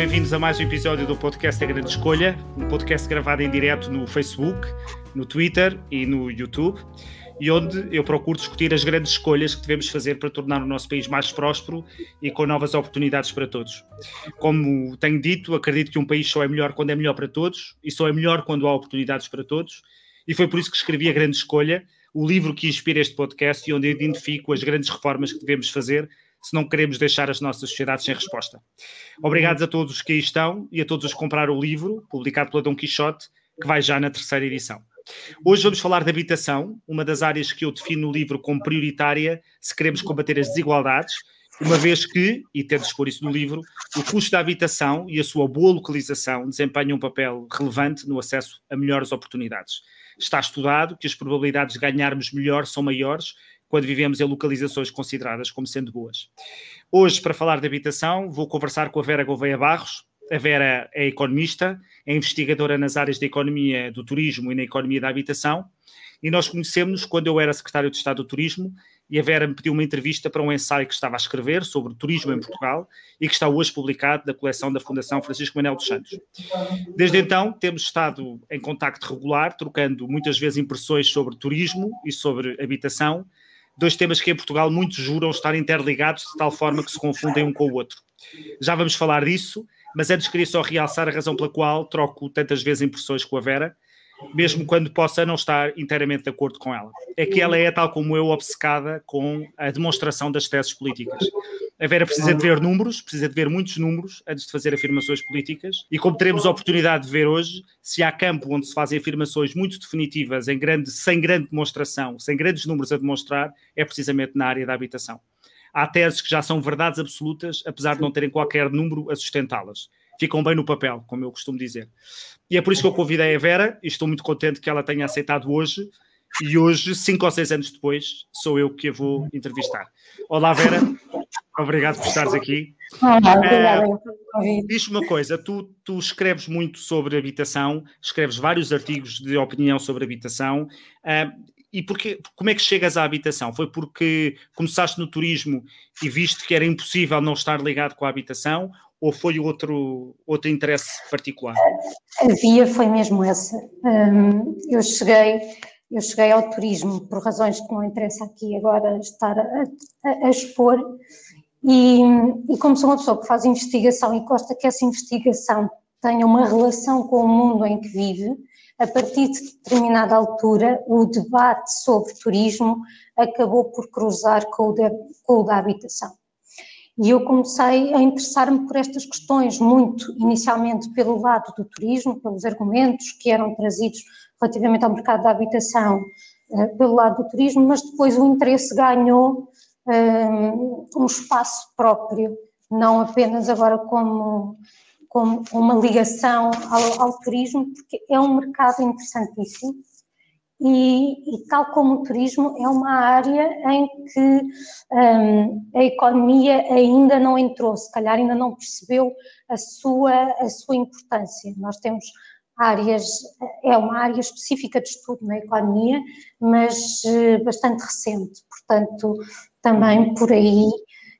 Bem-vindos a mais um episódio do podcast A Grande Escolha, um podcast gravado em direto no Facebook, no Twitter e no YouTube, e onde eu procuro discutir as grandes escolhas que devemos fazer para tornar o nosso país mais próspero e com novas oportunidades para todos. Como tenho dito, acredito que um país só é melhor quando é melhor para todos e só é melhor quando há oportunidades para todos, e foi por isso que escrevi A Grande Escolha, o livro que inspira este podcast e onde identifico as grandes reformas que devemos fazer se não queremos deixar as nossas sociedades sem resposta. Obrigados a todos os que aí estão e a todos os que compraram o livro, publicado pela Dom Quixote, que vai já na terceira edição. Hoje vamos falar de habitação, uma das áreas que eu defino no livro como prioritária se queremos combater as desigualdades, uma vez que, e tento expor isso no livro, o custo da habitação e a sua boa localização desempenham um papel relevante no acesso a melhores oportunidades. Está estudado que as probabilidades de ganharmos melhor são maiores quando vivemos em localizações consideradas como sendo boas. Hoje, para falar de habitação, vou conversar com a Vera Gouveia Barros. A Vera é economista, é investigadora nas áreas da economia do turismo e na economia da habitação. E nós conhecemos quando eu era secretário de Estado do Turismo e a Vera me pediu uma entrevista para um ensaio que estava a escrever sobre turismo em Portugal e que está hoje publicado na coleção da Fundação Francisco Manuel dos Santos. Desde então, temos estado em contacto regular, trocando muitas vezes impressões sobre turismo e sobre habitação, dois temas que em Portugal muitos juram estar interligados de tal forma que se confundem um com o outro. Já vamos falar disso, mas antes queria só realçar a razão pela qual troco tantas vezes impressões com a Vera, mesmo quando possa não estar inteiramente de acordo com ela. É que ela é, tal como eu, obcecada com a demonstração das teses políticas. A Vera precisa de ver números, precisa de ver muitos números antes de fazer afirmações políticas, e como teremos a oportunidade de ver hoje, se há campo onde se fazem afirmações muito definitivas, em grande, sem grande demonstração, sem grandes números a demonstrar, é precisamente na área da habitação. Há teses que já são verdades absolutas, apesar de não terem qualquer número a sustentá-las. Ficam bem no papel, como eu costumo dizer. E é por isso que eu convidei a Vera, e estou muito contente que ela tenha aceitado hoje, e hoje, cinco ou seis anos depois, sou eu que a vou entrevistar. Olá, Vera. Obrigado por estares aqui. Olá, obrigada. Uh, Diz-me uma coisa, tu, tu, escreves muito sobre habitação, escreves vários artigos de opinião sobre habitação, uh, e porque, como é que chegas à habitação? Foi porque começaste no turismo e viste que era impossível não estar ligado com a habitação, ou foi outro, outro interesse particular? A via foi mesmo essa. Um, eu cheguei eu cheguei ao turismo por razões que não interessa aqui agora estar a, a, a expor, e, e, como sou uma pessoa que faz investigação e gosta que essa investigação tenha uma relação com o mundo em que vive, a partir de determinada altura, o debate sobre turismo acabou por cruzar com o, com o da habitação. E eu comecei a interessar-me por estas questões, muito inicialmente pelo lado do turismo, pelos argumentos que eram trazidos relativamente ao mercado da habitação eh, pelo lado do turismo, mas depois o interesse ganhou um, um espaço próprio, não apenas agora como, como uma ligação ao, ao turismo, porque é um mercado interessantíssimo e, e, tal como o turismo, é uma área em que um, a economia ainda não entrou, se calhar ainda não percebeu a sua, a sua importância. Nós temos áreas, é uma área específica de estudo na economia, mas uh, bastante recente, portanto, também por aí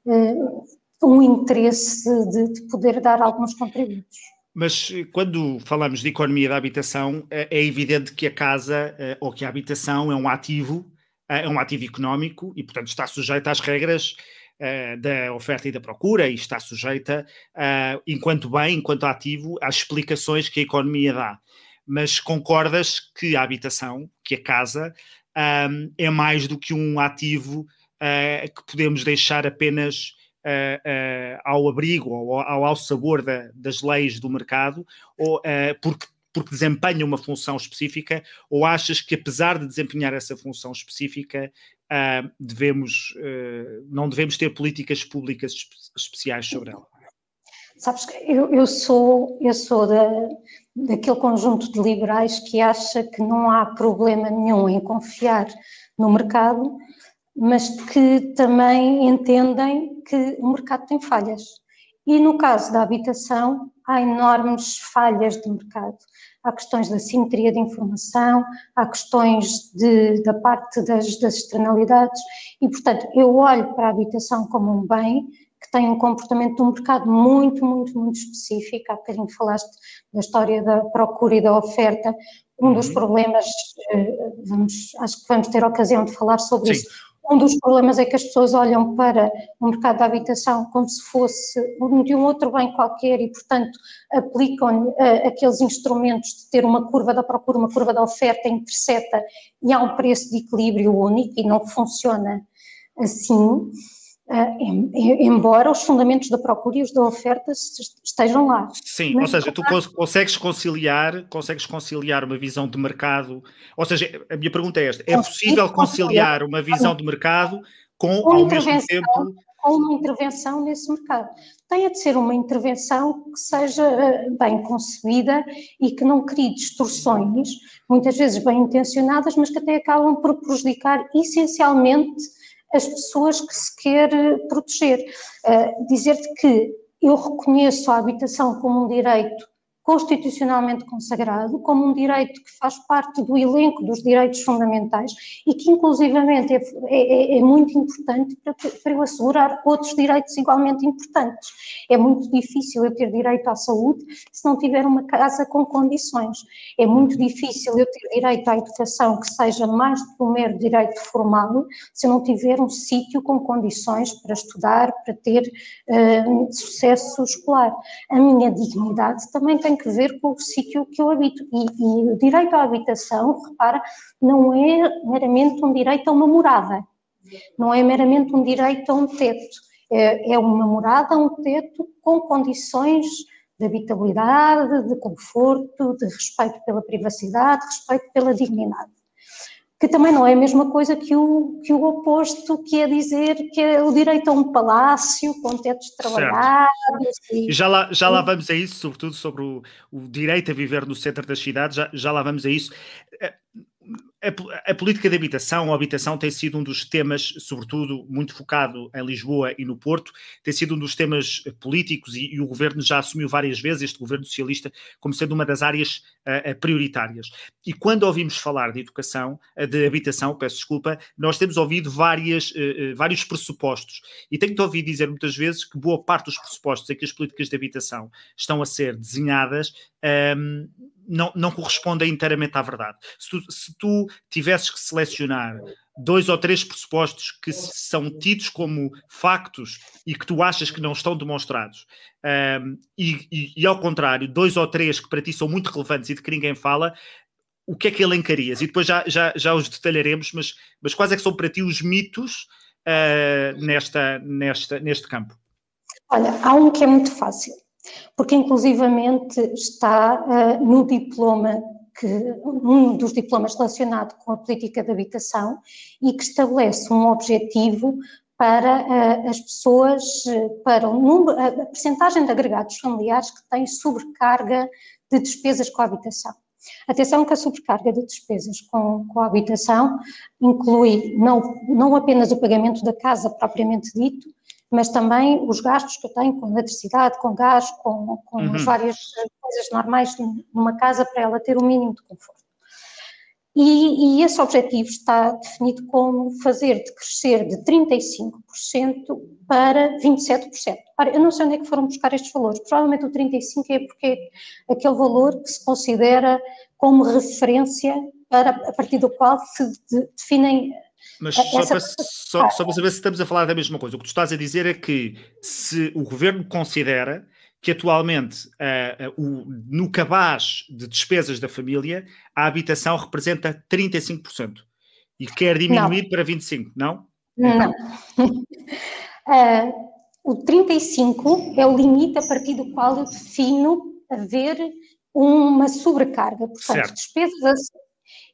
uh, um interesse de, de poder dar alguns contributos. Mas eh, quando falamos de economia da habitação, é, é evidente que a casa ou que a habitação é um ativo, é um ativo económico e, portanto, está sujeito às regras da oferta e da procura e está sujeita, enquanto bem, enquanto ativo, às explicações que a economia dá. Mas concordas que a habitação, que a casa, é mais do que um ativo que podemos deixar apenas ao abrigo ou ao, ao sabor da, das leis do mercado, ou, porque porque desempenha uma função específica, ou achas que apesar de desempenhar essa função específica, uh, devemos, uh, não devemos ter políticas públicas especiais sobre ela? Sabes que eu, eu sou, eu sou da, daquele conjunto de liberais que acha que não há problema nenhum em confiar no mercado, mas que também entendem que o mercado tem falhas. E no caso da habitação, há enormes falhas de mercado há questões da simetria de informação, há questões de, da parte das, das externalidades e, portanto, eu olho para a habitação como um bem que têm um comportamento de um mercado muito, muito, muito específico. Há bocadinho falaste da história da procura e da oferta. Um dos uhum. problemas, eh, vamos, acho que vamos ter ocasião de falar sobre Sim. isso um dos problemas é que as pessoas olham para o mercado da habitação como se fosse de um outro bem qualquer e, portanto, aplicam uh, aqueles instrumentos de ter uma curva da procura, uma curva da oferta, interseta e há um preço de equilíbrio único e não funciona assim. Uh, embora os fundamentos da procura e os da oferta estejam lá. Sim, Mas, ou seja, tu consegues conciliar, consegues conciliar uma visão de mercado, ou seja, a minha pergunta é esta, é possível conciliar uma visão de mercado com, ao mesmo tempo... Com uma intervenção nesse mercado. Tem de ser uma intervenção que seja eh, bem concebida e que não crie distorções, muitas vezes bem intencionadas, mas que até acabam por prejudicar essencialmente as pessoas que se quer eh, proteger. Uh, Dizer-te que eu reconheço a habitação como um direito constitucionalmente consagrado como um direito que faz parte do elenco dos direitos fundamentais e que, inclusivamente, é, é, é muito importante para, para, eu assegurar outros direitos igualmente importantes. É muito difícil eu ter direito à saúde se não tiver uma casa com condições. É muito difícil eu ter direito à educação que seja mais do que um mero direito formal se eu não tiver um sítio com condições para estudar, para ter uh, sucesso escolar. A minha dignidade também tem que ver com o sítio que eu habito. E, e o direito à habitação, repara, não é meramente um direito a uma morada, não é meramente um direito a um teto. É, é uma morada, um teto com condições de habitabilidade, de conforto, de respeito pela privacidade, de respeito pela dignidade que também não é a mesma coisa que o, que o oposto, que é dizer que é o direito a um palácio com tetos trabalhados. E, já, lá, já lá vamos a isso, sobretudo sobre o, o direito a viver no centro das cidades, já, já lá vamos a isso. Eh, a, a, política de habitação, a habitação tem sido um dos temas, sobretudo muito focado em Lisboa e no Porto, tem sido um dos temas políticos e, e o governo já assumiu várias vezes, este governo socialista, como sendo uma das áreas uh, prioritárias. E quando ouvimos falar de educação, uh, de habitação, peço desculpa, nós temos ouvido várias, uh, vários pressupostos. E tenho-te ouvido dizer muitas vezes que boa parte dos pressupostos em que as políticas de habitação estão a ser desenhadas um, ehm, não, não correspondem inteiramente à verdade. Se tu, se tu tivesses que selecionar dois ou três pressupostos que são tidos como factos e que tu achas que não estão demonstrados, um, e, e, e, ao contrário, dois ou três que para ti são muito relevantes e de que ninguém fala, o que é que elencarias? E depois já, já, já os detalharemos, mas, mas quais é que são para ti os mitos uh, nesta, nesta, neste campo? Olha, há um que é muito fácil porque inclusivamente está uh, no diploma que um dos diplomas relacionado com a política de habitação e que estabelece um objetivo para uh, as pessoas, para o número, a percentagem de agregados familiares que têm sobrecarga de despesas com a habitação. Atenção que a sobrecarga de despesas com, com a habitação inclui não, não apenas o pagamento da casa propriamente dito, mas também os gastos que eu tenho com eletricidade, com gás, com, com uhum. as várias coisas normais numa casa para ela ter o mínimo de conforto. E, e, esse objetivo está definido como fazer de crescer de 35% para 27%. Ora, eu não sei onde é que foram buscar estes valores, provavelmente o 35% é porque é aquele valor que se considera como referência para, a partir do qual se de, definem mas é, só para, só, só para saber se estamos a falar da mesma coisa, o que tu estás a dizer é que se o governo considera que atualmente uh, uh, o, no cabaz de despesas da família a habitação representa 35% e quer diminuir não. para 25%, não? Não. uh, o 35 é o limite a partir do qual eu defino haver uma sobrecarga, portanto, certo. despesas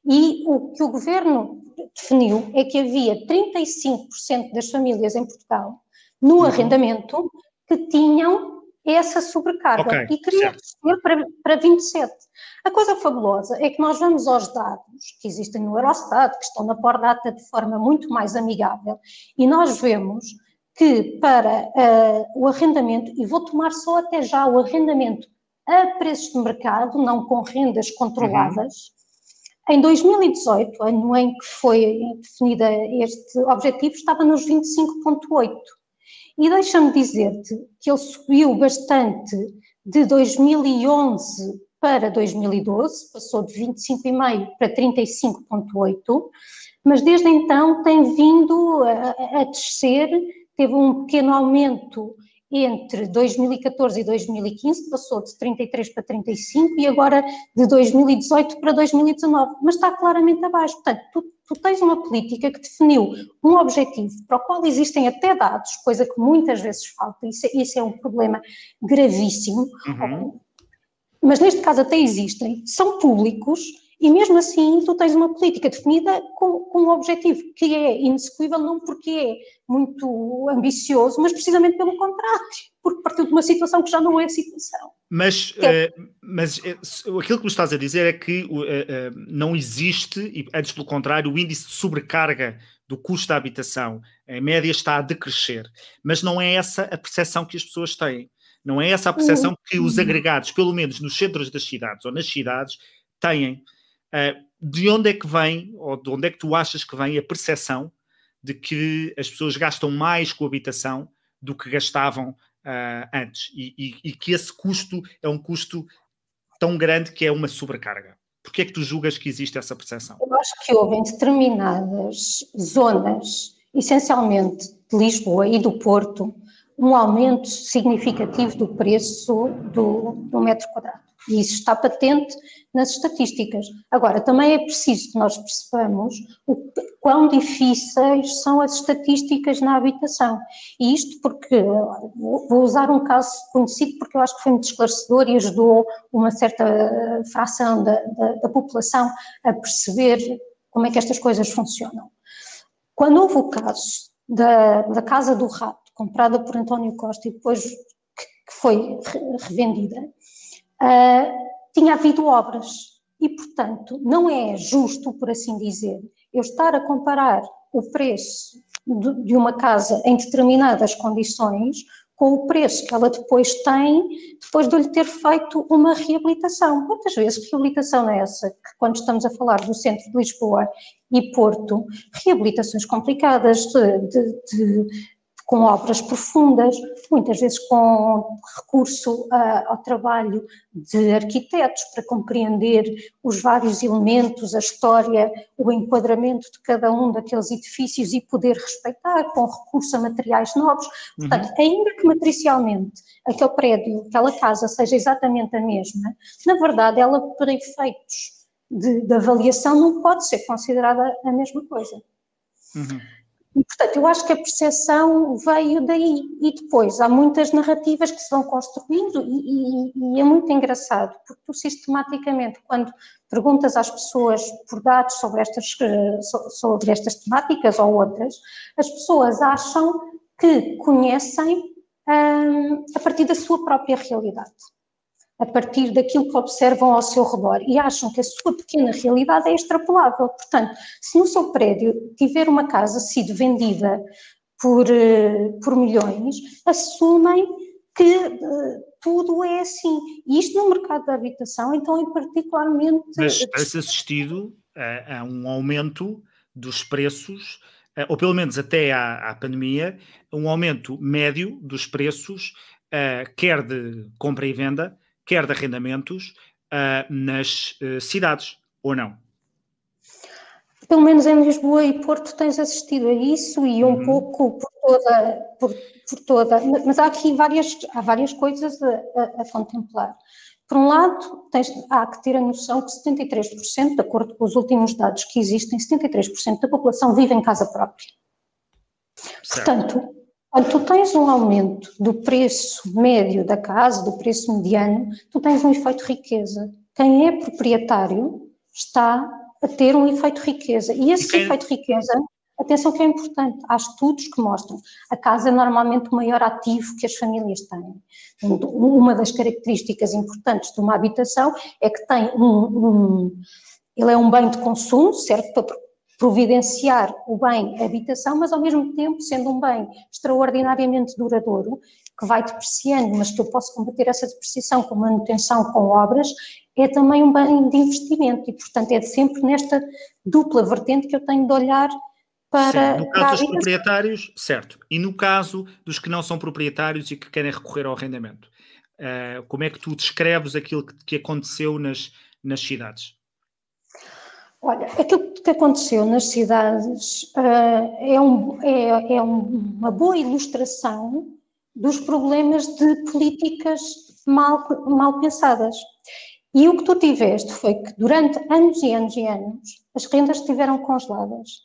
e o que o governo definiu é que havia 35% das famílias em Portugal no uhum. arrendamento que tinham essa sobrecarga okay, e queria descer para, para 27. A coisa fabulosa é que nós vamos aos dados que existem no Eurostat, que estão na Pordata de forma muito mais amigável, e nós vemos que para uh, o arrendamento, e vou tomar só até já o arrendamento a preços de mercado, não com rendas controladas, em 2018, ano em que foi definida este objetivo, estava nos 25,8. E deixa-me dizer-te que ele subiu bastante de 2011 para 2012, passou de 25,5 para 35,8, mas desde então tem vindo a, a descer, teve um pequeno aumento entre 2014 e 2015, passou de 33 para 35 e agora de 2018 para 2019, mas está claramente abaixo. Portanto, tu, tu, tens uma política que definiu um objetivo para o qual existem até dados, coisa que muitas vezes falta, isso, é, isso é um problema gravíssimo, uhum. mas neste caso até existem, são públicos e mesmo assim, tu tens uma política definida com, com um objetivo que é inexecuível, não porque é muito ambicioso, mas precisamente pelo contrário, porque partiu de uma situação que já não é a situação. Mas, é. uh, mas uh, aquilo que me estás a dizer é que uh, não existe, e antes pelo contrário, o índice de sobrecarga do custo da habitação, em média, está a decrescer. Mas não é essa a percepção que as pessoas têm. Não é essa a percepção que os agregados, pelo menos nos centros das cidades ou nas cidades, têm. Uh, de onde é que vem, ou de onde é que tu achas que vem a percepção de que as pessoas gastam mais com habitação do que gastavam uh, antes e, e, e, que esse custo é um custo tão grande que é uma sobrecarga? Porquê é que tu julgas que existe essa percepção? Eu acho que houve em determinadas zonas, essencialmente de Lisboa e do Porto, um aumento significativo do preço do, do metro quadrado. E isso está patente nas estatísticas. Agora, também é preciso que nós percebamos o quão difíceis são as estatísticas na habitação. E isto porque, vou usar um caso conhecido porque eu acho que foi muito esclarecedor e ajudou uma certa fração da, da, da população a perceber como é que estas coisas funcionam. Quando houve o caso da, da Casa do Rato, comprada por António Costa e depois que foi revendida, uh, tinha havido obras. E, portanto, não é justo, por assim dizer, eu estar a comparar o preço de uma casa em determinadas condições com o preço que ela depois tem, depois de lhe ter feito uma reabilitação. Muitas vezes, reabilitação é essa, que quando estamos a falar do centro de Lisboa e Porto, reabilitações complicadas de, de, de com obras profundas, muitas vezes com recurso uh, ao trabalho de arquitetos para compreender os vários elementos, a história, o enquadramento de cada um daqueles edifícios e poder respeitar com recurso a materiais novos. Portanto, uhum. ainda que matricialmente aquele prédio, aquela casa seja exatamente a mesma, na verdade ela para efeitos de, de avaliação não pode ser considerada a mesma coisa. Uhum. E, portanto, eu acho que a percepção veio daí. E depois há muitas narrativas que se vão construindo, e, e, e, é muito engraçado, porque tu sistematicamente, quando perguntas às pessoas por dados sobre estas, sobre estas temáticas ou outras, as pessoas acham que conhecem hum, a partir da sua própria realidade a partir daquilo que observam ao seu redor e acham que a sua pequena realidade é extrapolável. Portanto, se no seu prédio tiver uma casa sido vendida por, eh, por milhões, assumem que uh, tudo é assim. E isto no mercado da habitação, então, é particularmente. Mas tem-se assistido a, a, um aumento dos preços, ou pelo menos até à, à, pandemia, um aumento médio dos preços, quer de compra e venda, quer de arrendamentos, uh, nas uh, cidades, ou não? Pelo menos em Lisboa e Porto tens assistido a isso e um uhum. pouco por toda, por, por, toda, mas há aqui várias, há várias coisas a, a, a contemplar. Por um lado, tens, há que ter a noção que 73%, de acordo com os últimos dados que existem, 73% da população vive em casa própria. Certo. Portanto, quando tu tens um aumento do preço médio da casa, do preço mediano, tu tens um efeito riqueza. Quem é proprietário está a ter um efeito riqueza. E esse efeito riqueza, atenção que é importante, há estudos que mostram a casa é normalmente o maior ativo que as famílias têm. Uma das características importantes de uma habitação é que tem um, um ele é um bem de consumo, certo? Para providenciar o bem habitação, mas ao mesmo tempo sendo um bem extraordinariamente duradouro, que vai depreciando, mas que eu posso combater essa depreciação com manutenção, com obras, é também um bem de investimento e, portanto, é sempre nesta dupla vertente que eu tenho de olhar para. Sim, no caso dos proprietários, certo. E no caso dos que não são proprietários e que querem recorrer ao arrendamento, uh, como é que tu descreves aquilo que, que aconteceu nas, nas cidades? Olha, aquilo que aconteceu nas cidades uh, é, um, é, é uma boa ilustração dos problemas de políticas mal, mal pensadas. E o que tu tiveste foi que durante anos e anos e anos as rendas estiveram congeladas.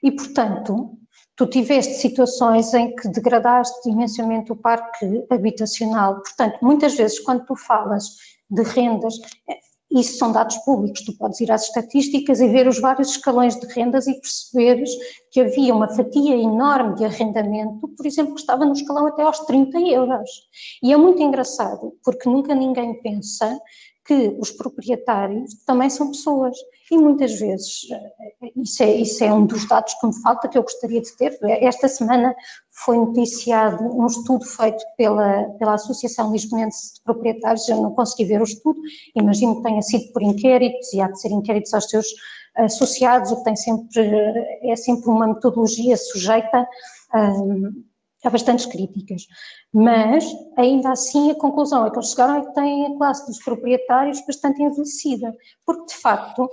E, portanto, tu tiveste situações em que degradaste imensamente o parque habitacional. Portanto, muitas vezes, quando tu falas de rendas, isso são dados públicos, tu podes ir às estatísticas e ver os vários escalões de rendas e perceberes que havia uma fatia enorme de arrendamento, por exemplo, que estava no escalão até aos 30 euros. E é muito engraçado, porque nunca ninguém pensa que os proprietários também são pessoas e muitas vezes, eh, isso é, isso é um dos dados que me falta, que eu gostaria de ter, esta semana foi noticiado um estudo feito pela, pela Associação Lisbonense de Proprietários, eu não consegui ver o estudo, imagino que tenha sido por inquéritos e há de ser inquéritos aos seus associados, o que tem sempre, é sempre uma metodologia sujeita um, há bastantes críticas, mas ainda assim a conclusão a que eles chegaram é que têm a classe dos proprietários bastante envelhecida, porque de facto,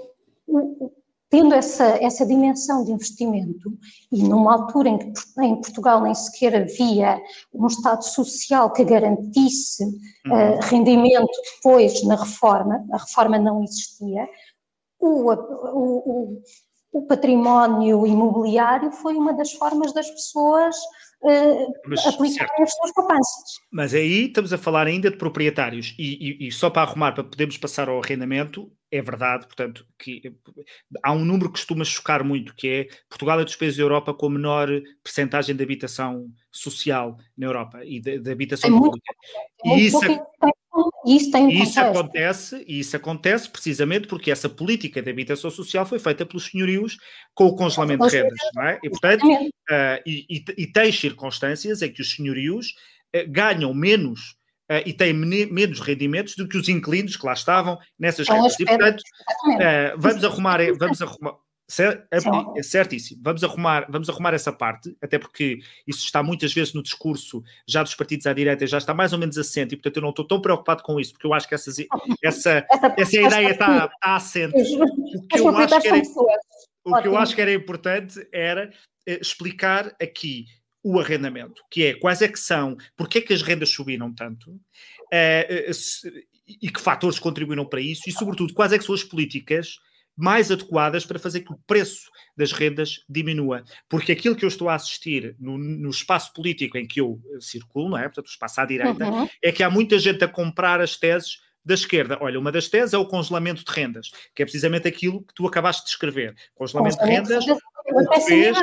tendo essa, essa dimensão de investimento e numa altura em que em Portugal nem sequer havia um Estado social que garantisse uh, rendimento depois na reforma, a reforma não existia, o, o, o, património imobiliário foi uma das formas das pessoas uh, aplicarem as suas poupanças. Mas aí estamos a falar ainda de proprietários. E, e, e, só para arrumar, para podermos passar ao arrendamento, é verdade, portanto, que há um número que costuma chocar muito, que é Portugal é dos países da Europa com a menor percentagem de habitação social na Europa e de, de habitação é pública. Muito, e isso, isso, tem um isso acontece, e isso acontece precisamente porque essa política de habitação social foi feita pelos senhorios com o congelamento de rendas, não é? E, portanto, uh, e, e, e tem circunstâncias em que os senhorios uh, ganham menos uh, e têm menos rendimentos do que os inquilinos que lá estavam nessas rendas. E, portanto, vamos arrumar, vamos arrumar, é, certíssimo. Vamos arrumar, vamos arrumar essa parte, até porque isso está muitas vezes no discurso já dos partidos à direita, já está mais ou menos assente, e portanto eu não estou tão preocupado com isso, porque eu acho que essas, essa, essa ideia está, está assente. O que eu acho que era, o que eu acho que era importante era explicar aqui o arrendamento, que é quais é que são, porque é que as rendas subiram tanto, uh, e que fatores contribuíram para isso, e sobretudo quais é que são as políticas mais adequadas para fazer que o preço das rendas diminua. Porque aquilo que eu estou a assistir no, no espaço político em que eu eh, circulo, não é? Portanto, o espaço à direita, uhum. é que há muita gente a comprar as teses da esquerda. Olha, uma das teses é o congelamento de rendas, que é precisamente aquilo que tu acabaste de escrever. Congelamento de rendas, o que fez,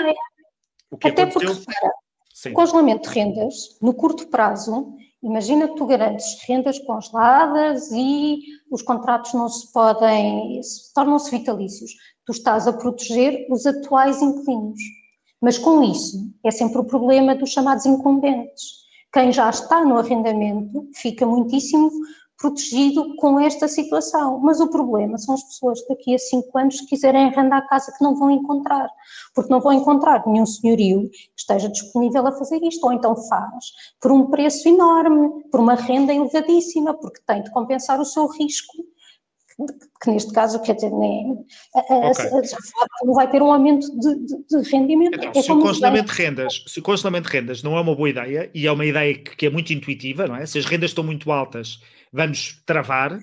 o que Até aconteceu... porque, repara, congelamento de rendas, no curto prazo, Imagina que tu garantes rendas congeladas e os contratos não se podem, tornam-se vitalícios. Tu estás a proteger os atuais inquilinos. Mas com isso, é sempre o problema dos chamados incumbentes. Quem já está no arrendamento fica muitíssimo protegido com esta situação. Mas o problema são as pessoas que daqui a cinco anos quiserem arrendar a casa que não vão encontrar, porque não vão encontrar nenhum senhorio que esteja disponível a fazer isto, ou então faz por um preço enorme, por uma renda elevadíssima, porque tem de compensar o seu risco que neste caso, quer dizer, nem, okay. não vai ter um aumento de, de, de rendimento. Então, é se, o congelamento de rendas, se o congelamento de rendas não é uma boa ideia, e é uma ideia que, que, é muito intuitiva, não é? Se as rendas estão muito altas vamos travar,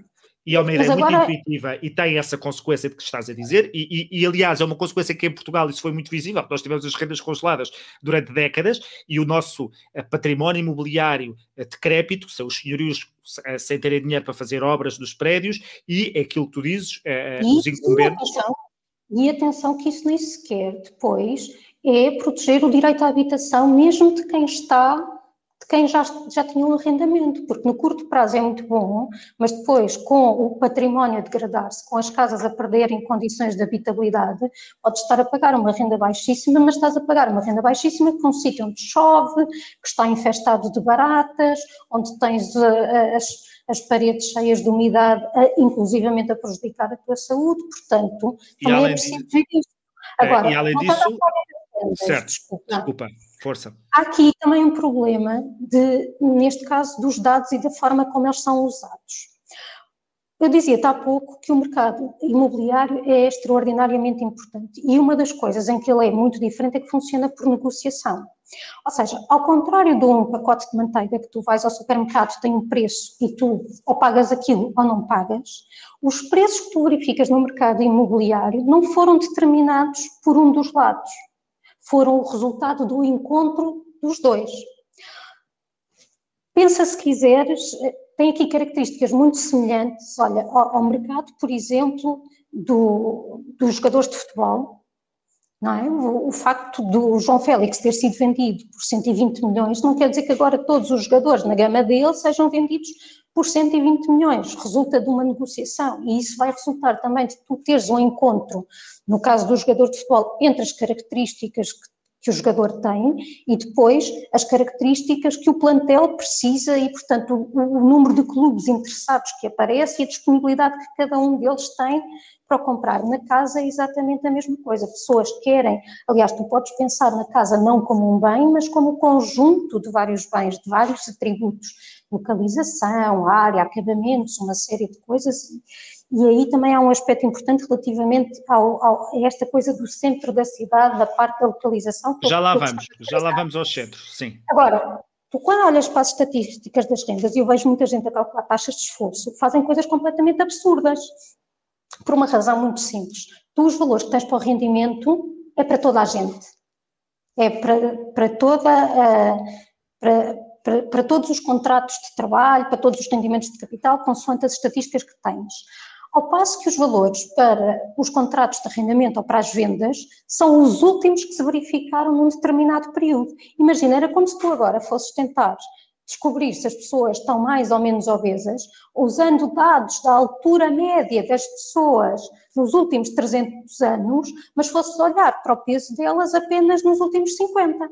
e é uma ideia agora... muito intuitiva e tem essa consequência de que estás a dizer, e, e, e, aliás é uma consequência que em Portugal isso foi muito visível, nós tivemos as rendas congeladas durante décadas e o nosso eh, património imobiliário eh, decrépito, são os senhorios eh, sem terem dinheiro para fazer obras nos prédios, e é aquilo que tu dizes, os incumbentes. E atenção, e atenção que isso nem sequer depois é proteger o direito à habitação, mesmo de quem está quem já, já tinha um arrendamento, porque no curto prazo é muito bom, mas depois, com o património a degradar-se, com as casas a perderem condições de habitabilidade, podes estar a pagar uma renda baixíssima, mas estás a pagar uma renda baixíssima para um sítio onde chove, que está infestado de baratas, onde tens uh, as, as paredes cheias de umidade, uh, inclusivamente a prejudicar a tua saúde, portanto, também é preciso ver isso. Agora, e além disso. Certo, desculpa. desculpa, força. Há aqui também um problema, de, neste caso, dos dados e da forma como eles são usados. Eu dizia-te há pouco que o mercado imobiliário é extraordinariamente importante e uma das coisas em que ele é muito diferente é que funciona por negociação. Ou seja, ao contrário de um pacote de manteiga que tu vais ao supermercado, tem um preço e tu ou pagas aquilo ou não pagas, os preços que tu verificas no mercado imobiliário não foram determinados por um dos lados, foram o resultado do encontro dos dois. Pensa se quiseres, tem aqui características muito semelhantes, olha, ao, ao mercado, por exemplo, do, dos jogadores de futebol, é? O, o, facto do João Félix ter sido vendido por 120 milhões não quer dizer que agora todos os jogadores na gama dele sejam vendidos por 120 milhões. Resulta de uma negociação e isso vai resultar também de tu teres um encontro, no caso do jogador de futebol, entre as características que que o jogador tem e depois as características que o plantel precisa e, portanto, o, o, número de clubes interessados que aparece e a disponibilidade que cada um deles tem para comprar. Na casa é exatamente a mesma coisa. Pessoas querem, aliás, tu podes pensar na casa não como um bem, mas como um conjunto de vários bens, de vários atributos, localização, área, acabamentos, uma série de coisas e aí também há um aspecto importante relativamente ao, ao, a esta coisa do centro da cidade, da parte da localização. Já lá vamos, já lá vamos aos centros, sim. Agora, tu quando olhas para as estatísticas das rendas, e eu vejo muita gente a calcular taxas de esforço, fazem coisas completamente absurdas, por uma razão muito simples. Tu os valores que tens para o rendimento é para toda a gente. É para, para toda a, para, para, para, todos os contratos de trabalho, para todos os rendimentos de capital, consoante as estatísticas que tens. Ao passo que os valores para os contratos de arrendamento ou para as vendas são os últimos que se verificaram num determinado período. Imagina, era como se tu agora fosses tentar descobrir se as pessoas estão mais ou menos obesas, usando dados da altura média das pessoas nos últimos 300 anos, mas fosses olhar para o peso delas apenas nos últimos 50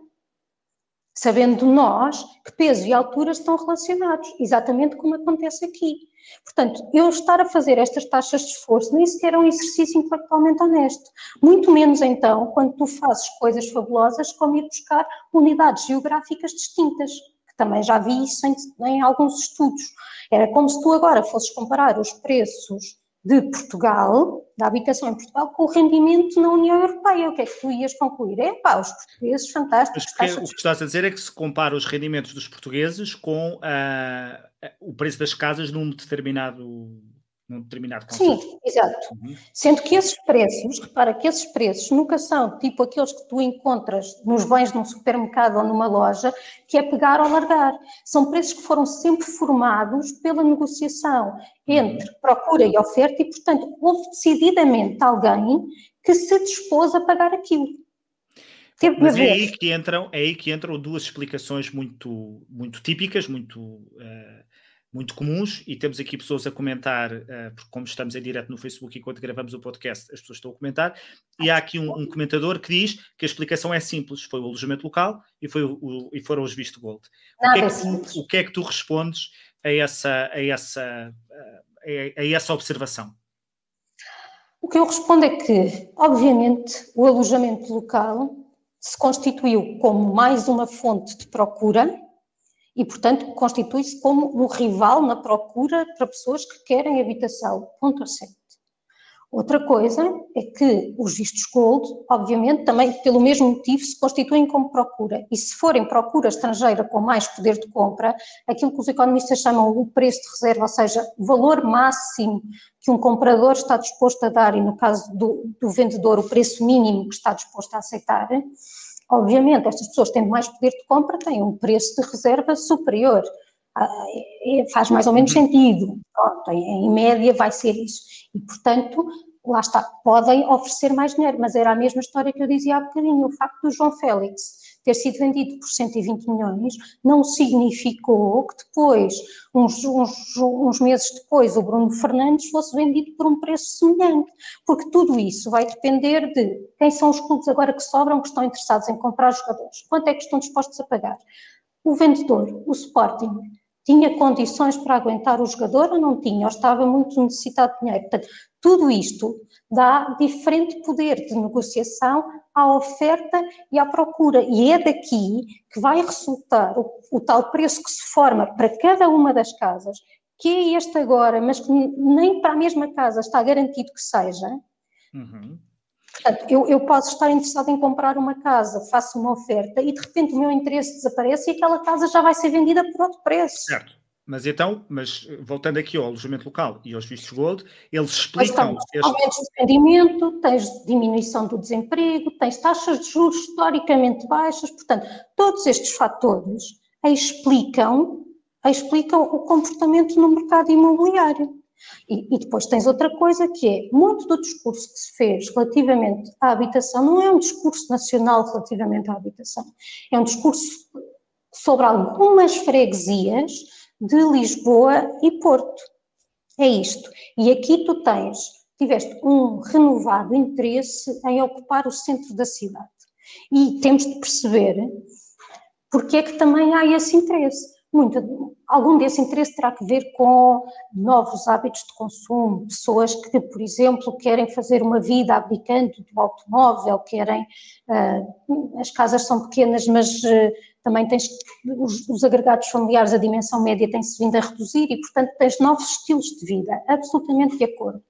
sabendo nós que peso e altura estão relacionados, exatamente como acontece aqui. Portanto, eu estar a fazer estas taxas de esforço nem sequer é um exercício intelectualmente honesto. Muito menos então quando tu fazes coisas fabulosas como ir buscar unidades geográficas distintas, também já vi isso em, em alguns estudos. Era como se tu agora fosses comparar os preços de Portugal, da habitação em Portugal, com o rendimento na União Europeia. O que é que tu ias concluir? É pá, os portugueses fantásticos. Mas o que estás a dizer é que se compara os rendimentos dos portugueses com uh, o preço das casas num determinado num determinado conceito. Sim, exato. Uhum. Sendo que esses preços, repara que esses preços nunca são tipo aqueles que tu encontras nos bens de um supermercado ou numa loja, que é pegar ou largar. São preços que foram sempre formados pela negociação entre uhum. procura e oferta e, portanto, houve decididamente alguém que se dispôs a pagar aquilo. Teve Mas é aí que entram, é aí que entram duas explicações muito, muito típicas, muito uh, muito comuns e temos aqui pessoas a comentar, uh, porque como estamos em direto no Facebook enquanto gravamos o podcast, as pessoas estão a comentar, e há aqui um, um comentador que diz que a explicação é simples, foi o alojamento local e, foi o, o, e foram os visto gold. O que, é que tu, o que, é que tu, respondes a essa, a essa, a, a essa observação? O que eu respondo é que, obviamente, o alojamento local se constituiu como mais uma fonte de procura e, portanto, constitui-se como um rival na procura para pessoas que querem habitação. Ponto certo. Outra coisa é que os vistos gold, obviamente, também pelo mesmo motivo se constituem como procura. E se forem procura estrangeira com mais poder de compra, aquilo que os economistas chamam o preço de reserva, ou seja, o valor máximo que um comprador está disposto a dar, e no caso do, do vendedor, o preço mínimo que está disposto a aceitar, Obviamente, estas pessoas tendo mais poder de compra têm um preço de reserva superior. Ah, faz mais ou menos sentido. Pronto, em média vai ser isso. E, portanto, lá está, podem oferecer mais dinheiro, mas era a mesma história que eu dizia há bocadinho. O facto do João Félix ter sido vendido por 120 milhões não significou que depois, uns, uns, uns, meses depois, o Bruno Fernandes fosse vendido por um preço semelhante, porque tudo isso vai depender de quem são os clubes agora que sobram, que estão interessados em comprar jogadores, quanto é que estão dispostos a pagar. O vendedor, o Sporting, tinha condições para aguentar o jogador ou não tinha, ou estava muito necessitado de dinheiro. Portanto, tudo isto dá diferente poder de negociação à oferta e à procura. E é daqui que vai resultar o, o tal preço que se forma para cada uma das casas, que é este agora, mas que nem para a mesma casa está garantido que seja. Uhum. Portanto, eu, eu, posso estar interessado em comprar uma casa, faço uma oferta e de repente o meu interesse desaparece e aquela casa já vai ser vendida por outro preço. Certo. Mas então, mas voltando aqui ao alojamento local e aos vistos gold, eles explicam. Mas, este... Aumentos de rendimento, tens diminuição do desemprego, tens taxas de juros historicamente baixas, portanto, todos estes fatores explicam, explicam o comportamento no mercado imobiliário. E, e, depois tens outra coisa que é, muito do discurso que se fez relativamente à habitação não é um discurso nacional relativamente à habitação, é um discurso sobre algumas freguesias de Lisboa e Porto. É isto. E aqui tu tens, tiveste um renovado interesse em ocupar o centro da cidade. E temos de perceber porque é que também há esse interesse. Muito, algum desse interesse terá que ver com novos hábitos de consumo, pessoas que, por exemplo, querem fazer uma vida abdicando do automóvel, querem, uh, as casas são pequenas, mas uh, também tens os, os, agregados familiares, a dimensão média tem-se vindo a reduzir e, portanto, tens novos estilos de vida, absolutamente de acordo.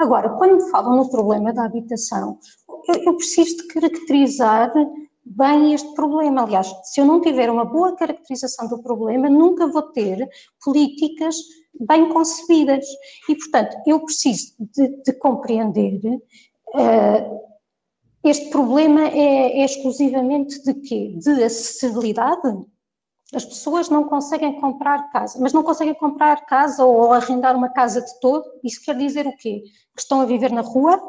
Agora, quando me falam no problema da habitação, eu, eu preciso de caracterizar bem este problema. Aliás, se eu não tiver uma boa caracterização do problema, nunca vou ter políticas bem concebidas. E, portanto, eu preciso de, de compreender uh, este problema é, é exclusivamente de quê? De acessibilidade? As pessoas não conseguem comprar casa, mas não conseguem comprar casa ou arrendar uma casa de todo. Isso quer dizer o quê? Que estão a viver na rua?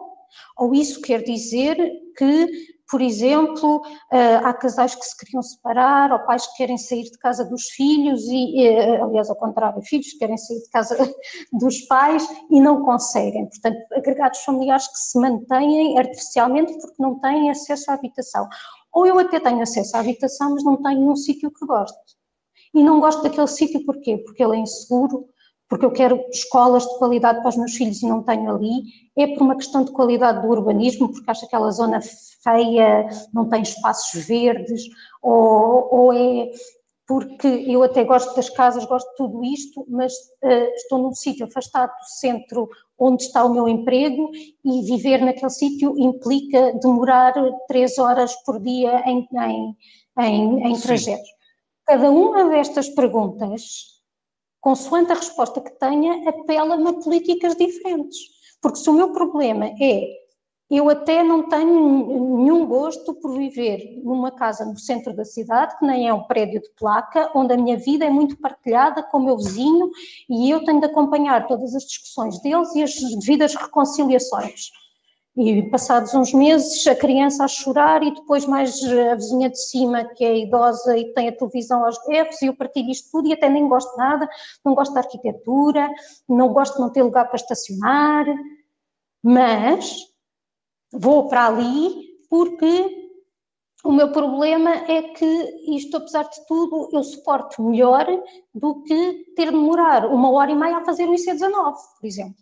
Ou isso quer dizer que por exemplo, eh, há casais que se queriam separar, ou pais que querem sair de casa dos filhos, e, eh, aliás, ao contrário, filhos que querem sair de casa dos pais e não conseguem. Portanto, agregados familiares que se mantêm artificialmente porque não têm acesso à habitação. Ou eu até tenho acesso à habitação, mas não tenho um sítio que gosto. E não gosto daquele sítio porquê? Porque ele é inseguro, porque eu quero escolas de qualidade para os meus filhos e não tenho ali, é por uma questão de qualidade do urbanismo, porque acho aquela zona feia, não tem espaços verdes, ou, ou é porque eu até gosto das casas, gosto de tudo isto, mas uh, estou num sítio afastado do centro onde está o meu emprego e viver naquele sítio implica demorar três horas por dia em, em, em, em trajetos. Cada uma destas perguntas consoante a resposta que tenha, apela-me a políticas diferentes. Porque se o meu problema é eu até não tenho nenhum gosto por viver numa casa no centro da cidade, que nem é um prédio de placa, onde a minha vida é muito partilhada com o meu vizinho e eu tenho de acompanhar todas as discussões deles e as devidas reconciliações. E passados uns meses, a criança a chorar e depois mais a vizinha de cima, que é idosa e tem a televisão aos berros, e eu partilho isto tudo e até nem gosto de nada, não gosto da arquitetura, não gosto de não ter lugar para estacionar, mas vou para ali porque o meu problema é que isto, apesar de tudo, eu suporto melhor do que ter de demorar uma hora e meia a fazer o IC19, por exemplo.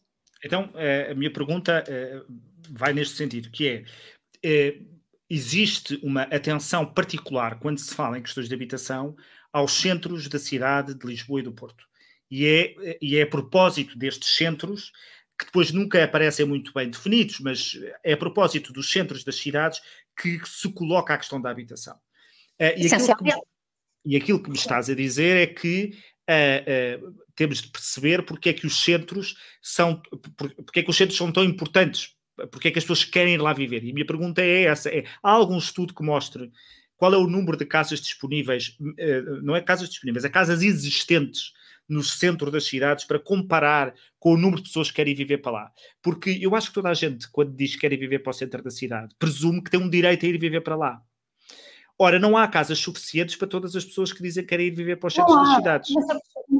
Então, eh, a minha pergunta eh, vai neste sentido, que é, é, existe uma atenção particular quando se fala em questões de habitação aos centros da cidade de Lisboa e do Porto. E é, e é a propósito destes centros, que depois nunca aparecem muito bem definidos, mas é a propósito dos centros das cidades que se coloca a questão da habitação. Uh, e, aquilo que, e aquilo que me estás a dizer é que uh, uh, temos de perceber porque é que os centros são porque é que os centros são tão importantes porque é que as pessoas querem ir lá viver? E a minha pergunta é essa: é, há algum estudo que mostre qual é o número de casas disponíveis, eh, não é casas disponíveis, é casas existentes no centro das cidades para comparar com o número de pessoas que querem viver para lá. Porque eu acho que toda a gente, quando diz que quer ir viver para o centro da cidade, presume que tem um direito a ir viver para lá. Ora, não há casas suficientes para todas as pessoas que dizem que querem ir viver para os centros das cidades. Mas,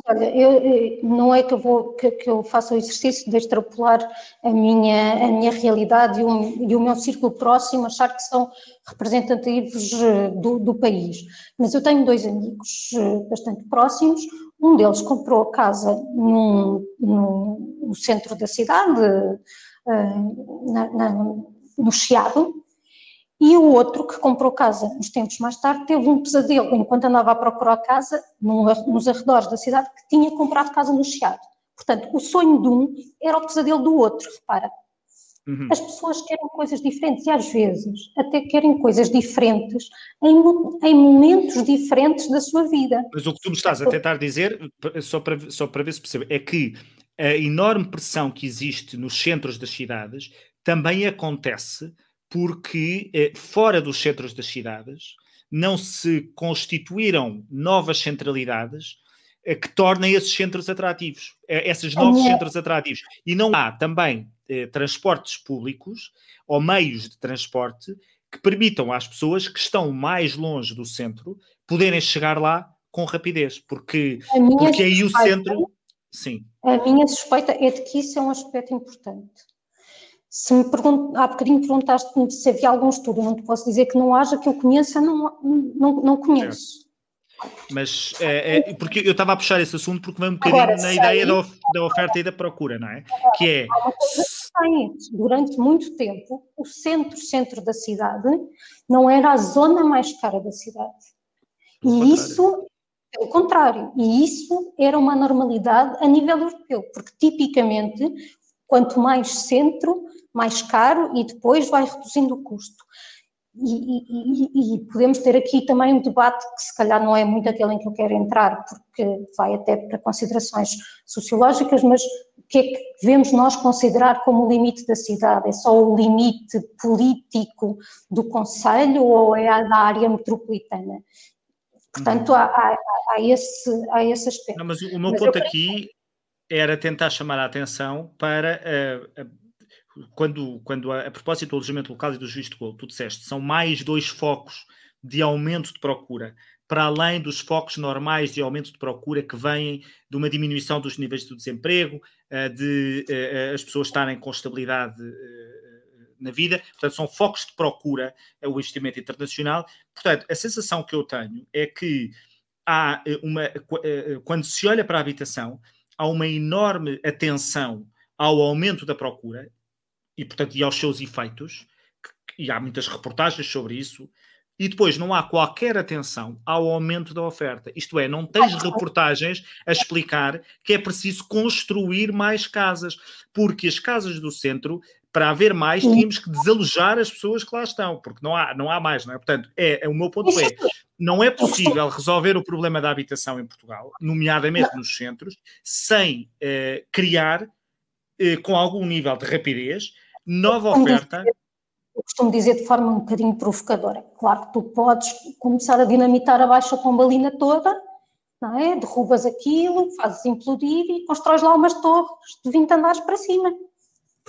olha, eu, não é que eu, vou, que, que, eu faça o exercício de extrapolar a minha, a minha realidade e o, e o meu círculo próximo, achar que são representativos eh, do, do, país. Mas eu tenho dois amigos eh, bastante próximos, um deles comprou a casa num, num, no centro da cidade, eh, na, na, no Chiado, E o outro, que comprou casa uns tempos mais tarde, teve um pesadelo enquanto andava a procurar casa nos arredores da cidade que tinha comprado casa no Chiado. Portanto, o sonho de um era o pesadelo do outro, repara. Uhum. As pessoas querem coisas diferentes e às vezes até querem coisas diferentes em, em, momentos diferentes da sua vida. Mas o que tu me estás a tentar dizer, só para, só para ver se percebo, é que a enorme pressão que existe nos centros das cidades também acontece porque eh, fora dos centros das cidades não se constituíram novas centralidades eh, que tornem esses centros atrativos, eh, esses novos centros atrativos. E não há também eh, transportes públicos ou meios de transporte que permitam às pessoas que estão mais longe do centro poderem chegar lá com rapidez, porque, porque aí o centro. Sim. A minha suspeita é de que isso é um aspecto importante. Se me pergunt... há bocadinho perguntaste-me se havia algum estudo, não te posso dizer que não haja, que eu conheça, não, não, não conheço. Mas é, é, porque eu estava a puxar esse assunto porque vem um bocadinho Agora, na ideia da, of, da, oferta e da procura, não é? Que é. Durante muito tempo, o centro-centro da cidade não era a zona mais cara da cidade. e contrário. isso, pelo contrário, e isso era uma normalidade a nível europeu, porque tipicamente, quanto mais centro, mais caro e depois vai reduzindo o custo. E, e, e, podemos ter aqui também um debate que se calhar não é muito aquele em que eu quero entrar, porque vai até para considerações sociológicas, mas o que é que devemos nós considerar como o limite da cidade? É só o limite político do Conselho ou é a da área metropolitana? Portanto, uhum. há, há, há, esse, há esse aspecto. Não, mas o meu mas ponto aqui era tentar chamar a atenção para uh, quando, quando a, a propósito do alojamento local e do juiz de gol, tu disseste, são mais dois focos de aumento de procura, para além dos focos normais de aumento de procura que vêm de uma diminuição dos níveis de desemprego, eh, de eh, eh, as pessoas estarem com estabilidade na vida. Portanto, são focos de procura, o investimento internacional. Portanto, a sensação que eu tenho é que há uma, quando se olha para a habitação, há uma enorme atenção ao aumento da procura e, portanto, e aos seus efeitos, que, e há muitas reportagens sobre isso, e depois não há qualquer atenção ao aumento da oferta. Isto é, não tens reportagens a explicar que é preciso construir mais casas, porque as casas do centro, para haver mais, tínhamos que desalojar as pessoas que lá estão, porque não há, não há mais, não é? Portanto, é, é o meu ponto é, não é possível resolver o problema da habitação em Portugal, nomeadamente nos centros, sem eh, criar eh, com algum nível de rapidez nova oferta. Eu costumo dizer de forma um bocadinho provocadora. Claro que tu podes começar a dinamitar a baixa pombalina toda, não é? derrubas aquilo, fazes implodir e constróis lá umas torres de 20 andares para cima.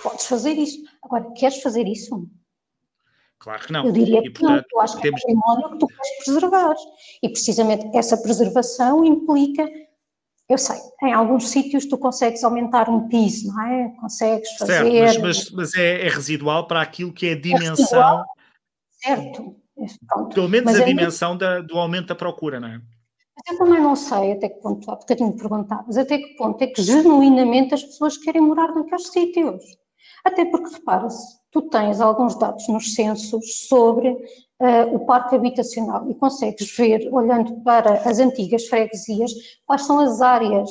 Podes fazer isso. Agora, queres fazer isso? Claro que não. Eu diria que portanto, não. Tu acho que é património que tu queres preservar. E precisamente essa preservação implica eu sei, em alguns sítios tu consegues aumentar um piso, não é? Consegues fazer. Certo, mas, mas, mas é, é, residual para aquilo que é a é dimensão. É certo. Pronto. Pelo menos mas a é dimensão da, do aumento da procura, não é? Mas eu também não sei até que ponto, há bocadinho perguntavas, até que ponto é que genuinamente as pessoas querem morar naqueles sítios. Até porque, repara-se, tu tens alguns dados nos censos sobre uh, o parque habitacional e consegues ver, olhando para as antigas freguesias, quais são as áreas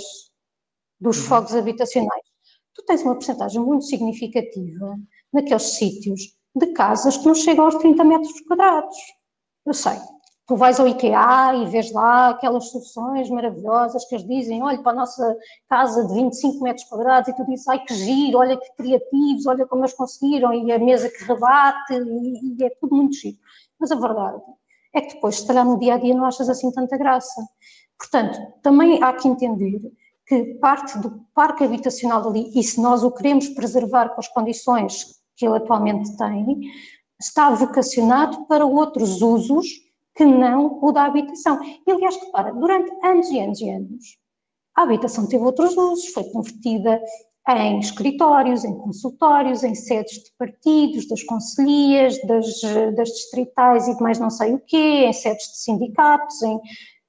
dos uhum. fogos habitacionais. Tu tens uma porcentagem muito significativa naqueles sítios de casas que não chegam aos 30 metros quadrados. Eu sei, tu vais ao IKEA e vês lá aquelas soluções maravilhosas que eles dizem, olha para a nossa casa de 25 metros quadrados e tu dizes, ai que giro, olha que criativos, olha como eles conseguiram e a mesa que rebate e, e é tudo muito giro. Mas a verdade é que depois, se calhar no dia a dia não achas assim tanta graça. Portanto, também há que entender que parte do parque habitacional ali, e se nós o queremos preservar com as condições que ele atualmente tem, está vocacionado para outros usos que não o da habitação. E, aliás, repara, durante anos e anos e anos, a habitação teve outros usos, foi convertida em escritórios, em consultórios, em sedes de partidos, das conselhias, das, das distritais e de mais não sei o quê, em sedes de sindicatos, em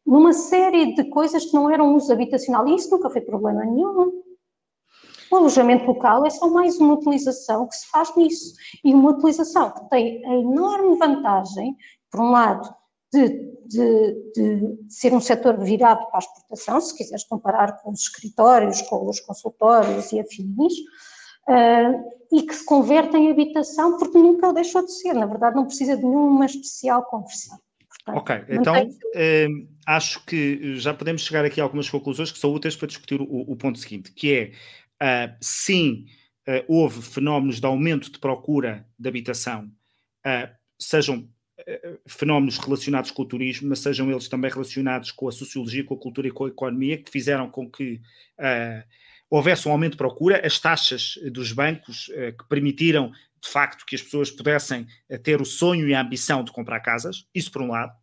numa série de coisas que não eram uso habitacional. E isso nunca foi problema nenhum. O alojamento local é só mais uma utilização que se faz nisso. E uma utilização que tem a enorme vantagem, por um lado, de, de, de, ser um setor virado para a exportação, se quiseres comparar com os escritórios, com os consultórios e afins, uh, e que se converte em habitação, porque nunca o deixou de ser, na verdade não precisa de nenhuma especial conversão. Portanto, ok, então eh, acho que já podemos chegar aqui a algumas conclusões que são úteis para discutir o, o ponto seguinte, que é, uh, sim, uh, houve fenómenos de aumento de procura de habitação, uh, sejam fenómenos relacionados com o turismo, mas sejam eles também relacionados com a sociologia, com a cultura e com a economia, que fizeram com que houvesse um aumento de procura, as taxas dos bancos que permitiram de facto que as pessoas pudessem eh, ter o sonho e a ambição de comprar casas, isso por um lado.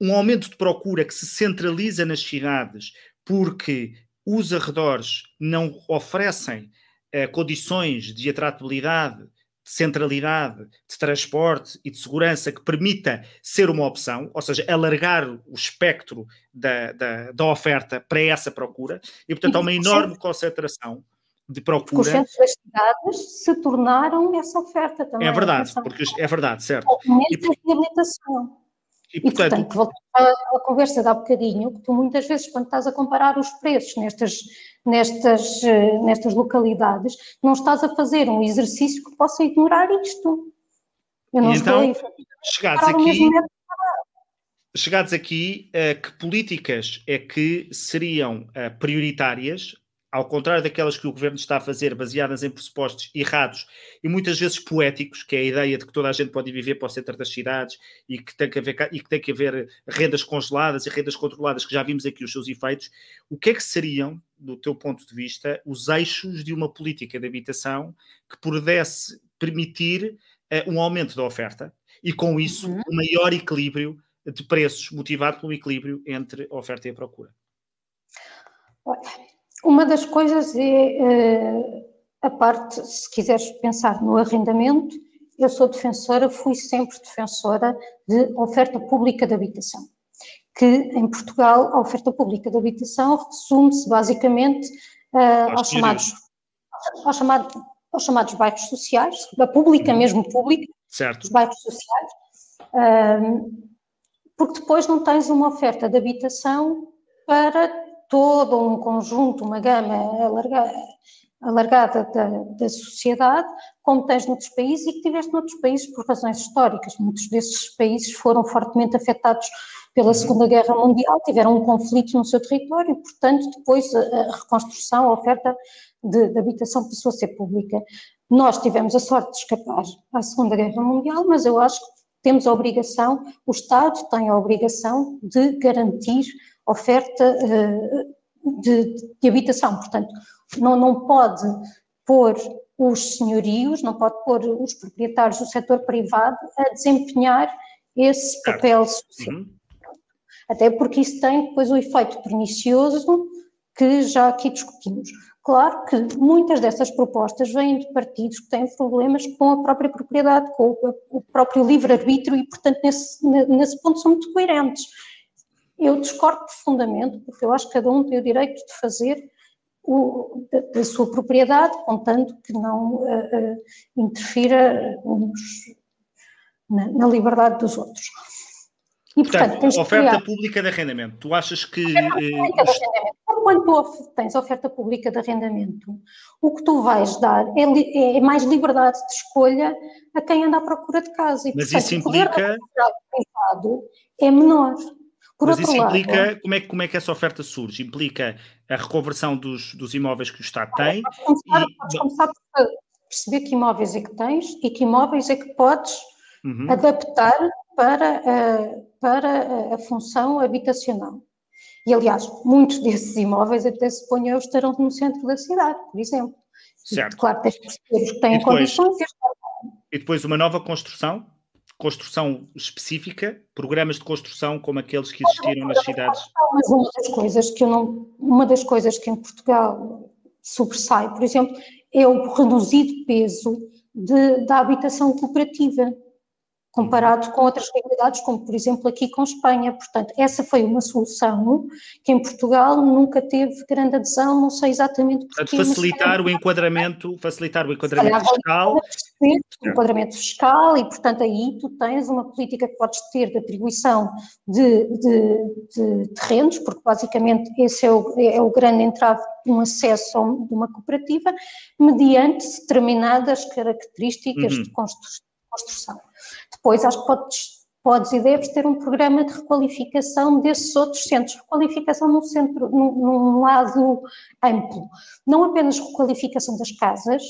Um aumento de procura que se centraliza nas cidades porque os arredores não oferecem condições de atratividade, de centralidade, de transporte e de segurança que permita ser uma opção, ou seja, alargar o espectro da, da, da oferta para essa procura, e portanto há uma enorme concentração de procura. Porque os centros das cidades se tornaram essa oferta também. É verdade, porque é verdade, certo. E, por... reabilitação. E, portanto, e, portanto voltando à, conversa de há bocadinho, que tu muitas vezes, quando estás a comparar os preços nestas, nestas, eh, nestas localidades, não estás a fazer um exercício que possa ignorar isto. Eu não então, estou a chegados aqui, chegados aqui, uh, que políticas é que seriam uh, prioritárias ao contrário daquelas que o governo está a fazer, baseadas em pressupostos errados e muitas vezes poéticos, que é a ideia de que toda a gente pode viver para o centro das cidades e que tem que haver, e que tem que haver rendas congeladas e rendas controladas, que já vimos aqui os seus efeitos, o que é que seriam, do teu ponto de vista, os eixos de uma política de habitação que pudesse permitir uh, um aumento da oferta e, com isso, uhum. um maior equilíbrio de preços, motivado pelo equilíbrio entre a oferta e a procura? Olha uma das coisas é uh, a parte, se quiseres pensar no arrendamento, eu sou defensora, fui sempre defensora de oferta pública de habitação. Que em Portugal a oferta pública de habitação resume-se basicamente uh, aos, chamados, aos, chamados, aos chamados bairros sociais, da pública, uhum. mesmo pública, certo. os bairros sociais, uh, porque depois não tens uma oferta de habitação para todo um conjunto, uma gama alargada, alargada da, da, sociedade, como tens noutros países e que tiveste noutros países por razões históricas. Muitos desses países foram fortemente afetados pela uhum. Segunda Guerra Mundial, tiveram um conflito no seu território e, portanto, depois a, a reconstrução, a oferta de, de, habitação passou a ser pública. Nós tivemos a sorte de escapar à Segunda Guerra Mundial, mas eu acho que temos a obrigação, o Estado tem a obrigação de garantir oferta eh, de, de, habitação. Portanto, não, não pode pôr os senhorios, não pode pôr os proprietários do setor privado a desempenhar esse papel social. Uhum. Até porque isso tem depois o efeito pernicioso que já aqui discutimos. Claro que muitas dessas propostas vêm de partidos que têm problemas com a própria propriedade, com o próprio livre-arbítrio e, portanto, nesse, nesse ponto são muito coerentes. Eu discordo profundamente, porque eu acho que cada um tem o direito de fazer o, da, da, sua propriedade, contando que não uh, uh, interfira nos, na, na, liberdade dos outros. E, portanto, portanto oferta criar... pública de arrendamento. Tu achas que. Uh, Quando tu tens oferta pública de arrendamento, o que tu vais dar é, é mais liberdade de escolha a quem anda à procura de casa. E, Mas portanto, isso implica. O poder é menor. Por Mas isso implica, lado, como, é, como é que essa oferta surge? Implica a reconversão dos, dos imóveis que o Estado tem? Podes começar, e... podes começar por perceber que imóveis é que tens e que imóveis é que podes uhum. adaptar para, a, para a função habitacional. E, aliás, muitos desses imóveis, até se eu, estarão no centro da cidade, por exemplo. Certo. E, claro, tens que perceber os que têm e depois, condições. E depois uma nova construção? Construção específica, programas de construção como aqueles que existiram nas cidades? Mas uma das coisas que eu não, uma das coisas que em Portugal sobressai, por exemplo, é o reduzido peso de, da habitação cooperativa. Comparado com outras realidades, como por exemplo aqui com Espanha. Portanto, essa foi uma solução que em Portugal nunca teve grande adesão, não sei exatamente porquê. Portanto, facilitar o enquadramento, facilitar o enquadramento fiscal. O enquadramento fiscal e, portanto, aí tu tens uma política que podes ter de atribuição de, de, de terrenos, porque basicamente esse é o, é o grande entrave de um acesso a uma cooperativa, mediante determinadas características uhum. de construção. Depois, acho que podes, podes e deves ter um programa de requalificação desses outros centros, requalificação num, centro, num, num lado amplo, não apenas requalificação das casas,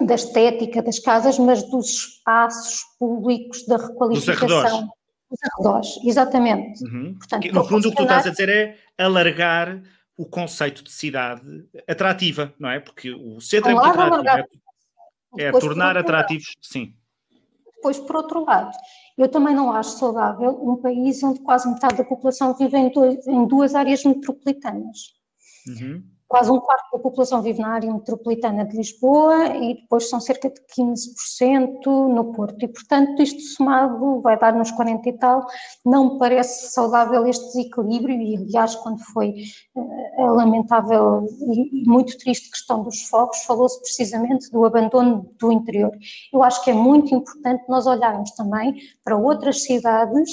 da estética das casas, mas dos espaços públicos, da requalificação. Dos arredores. Dos arredores, exatamente. Uhum. Portanto, no fundo, o que tu estás a dizer é alargar o conceito de cidade atrativa, não é? Porque o centro é muito atrativo. É, é tornar atrativos, sim. Depois, por outro lado, eu também não acho saudável um país onde quase metade da população vive em, dois, em duas áreas metropolitanas. Uhum quase um quarto da população vive na área metropolitana de Lisboa e depois são cerca de 15% no Porto. E, portanto, isto somado vai dar nos 40 e tal. Não me parece saudável este desequilíbrio e, aliás, quando foi uh, a lamentável e muito triste questão dos fogos, falou-se precisamente do abandono do interior. Eu acho que é muito importante nós olharmos também para outras cidades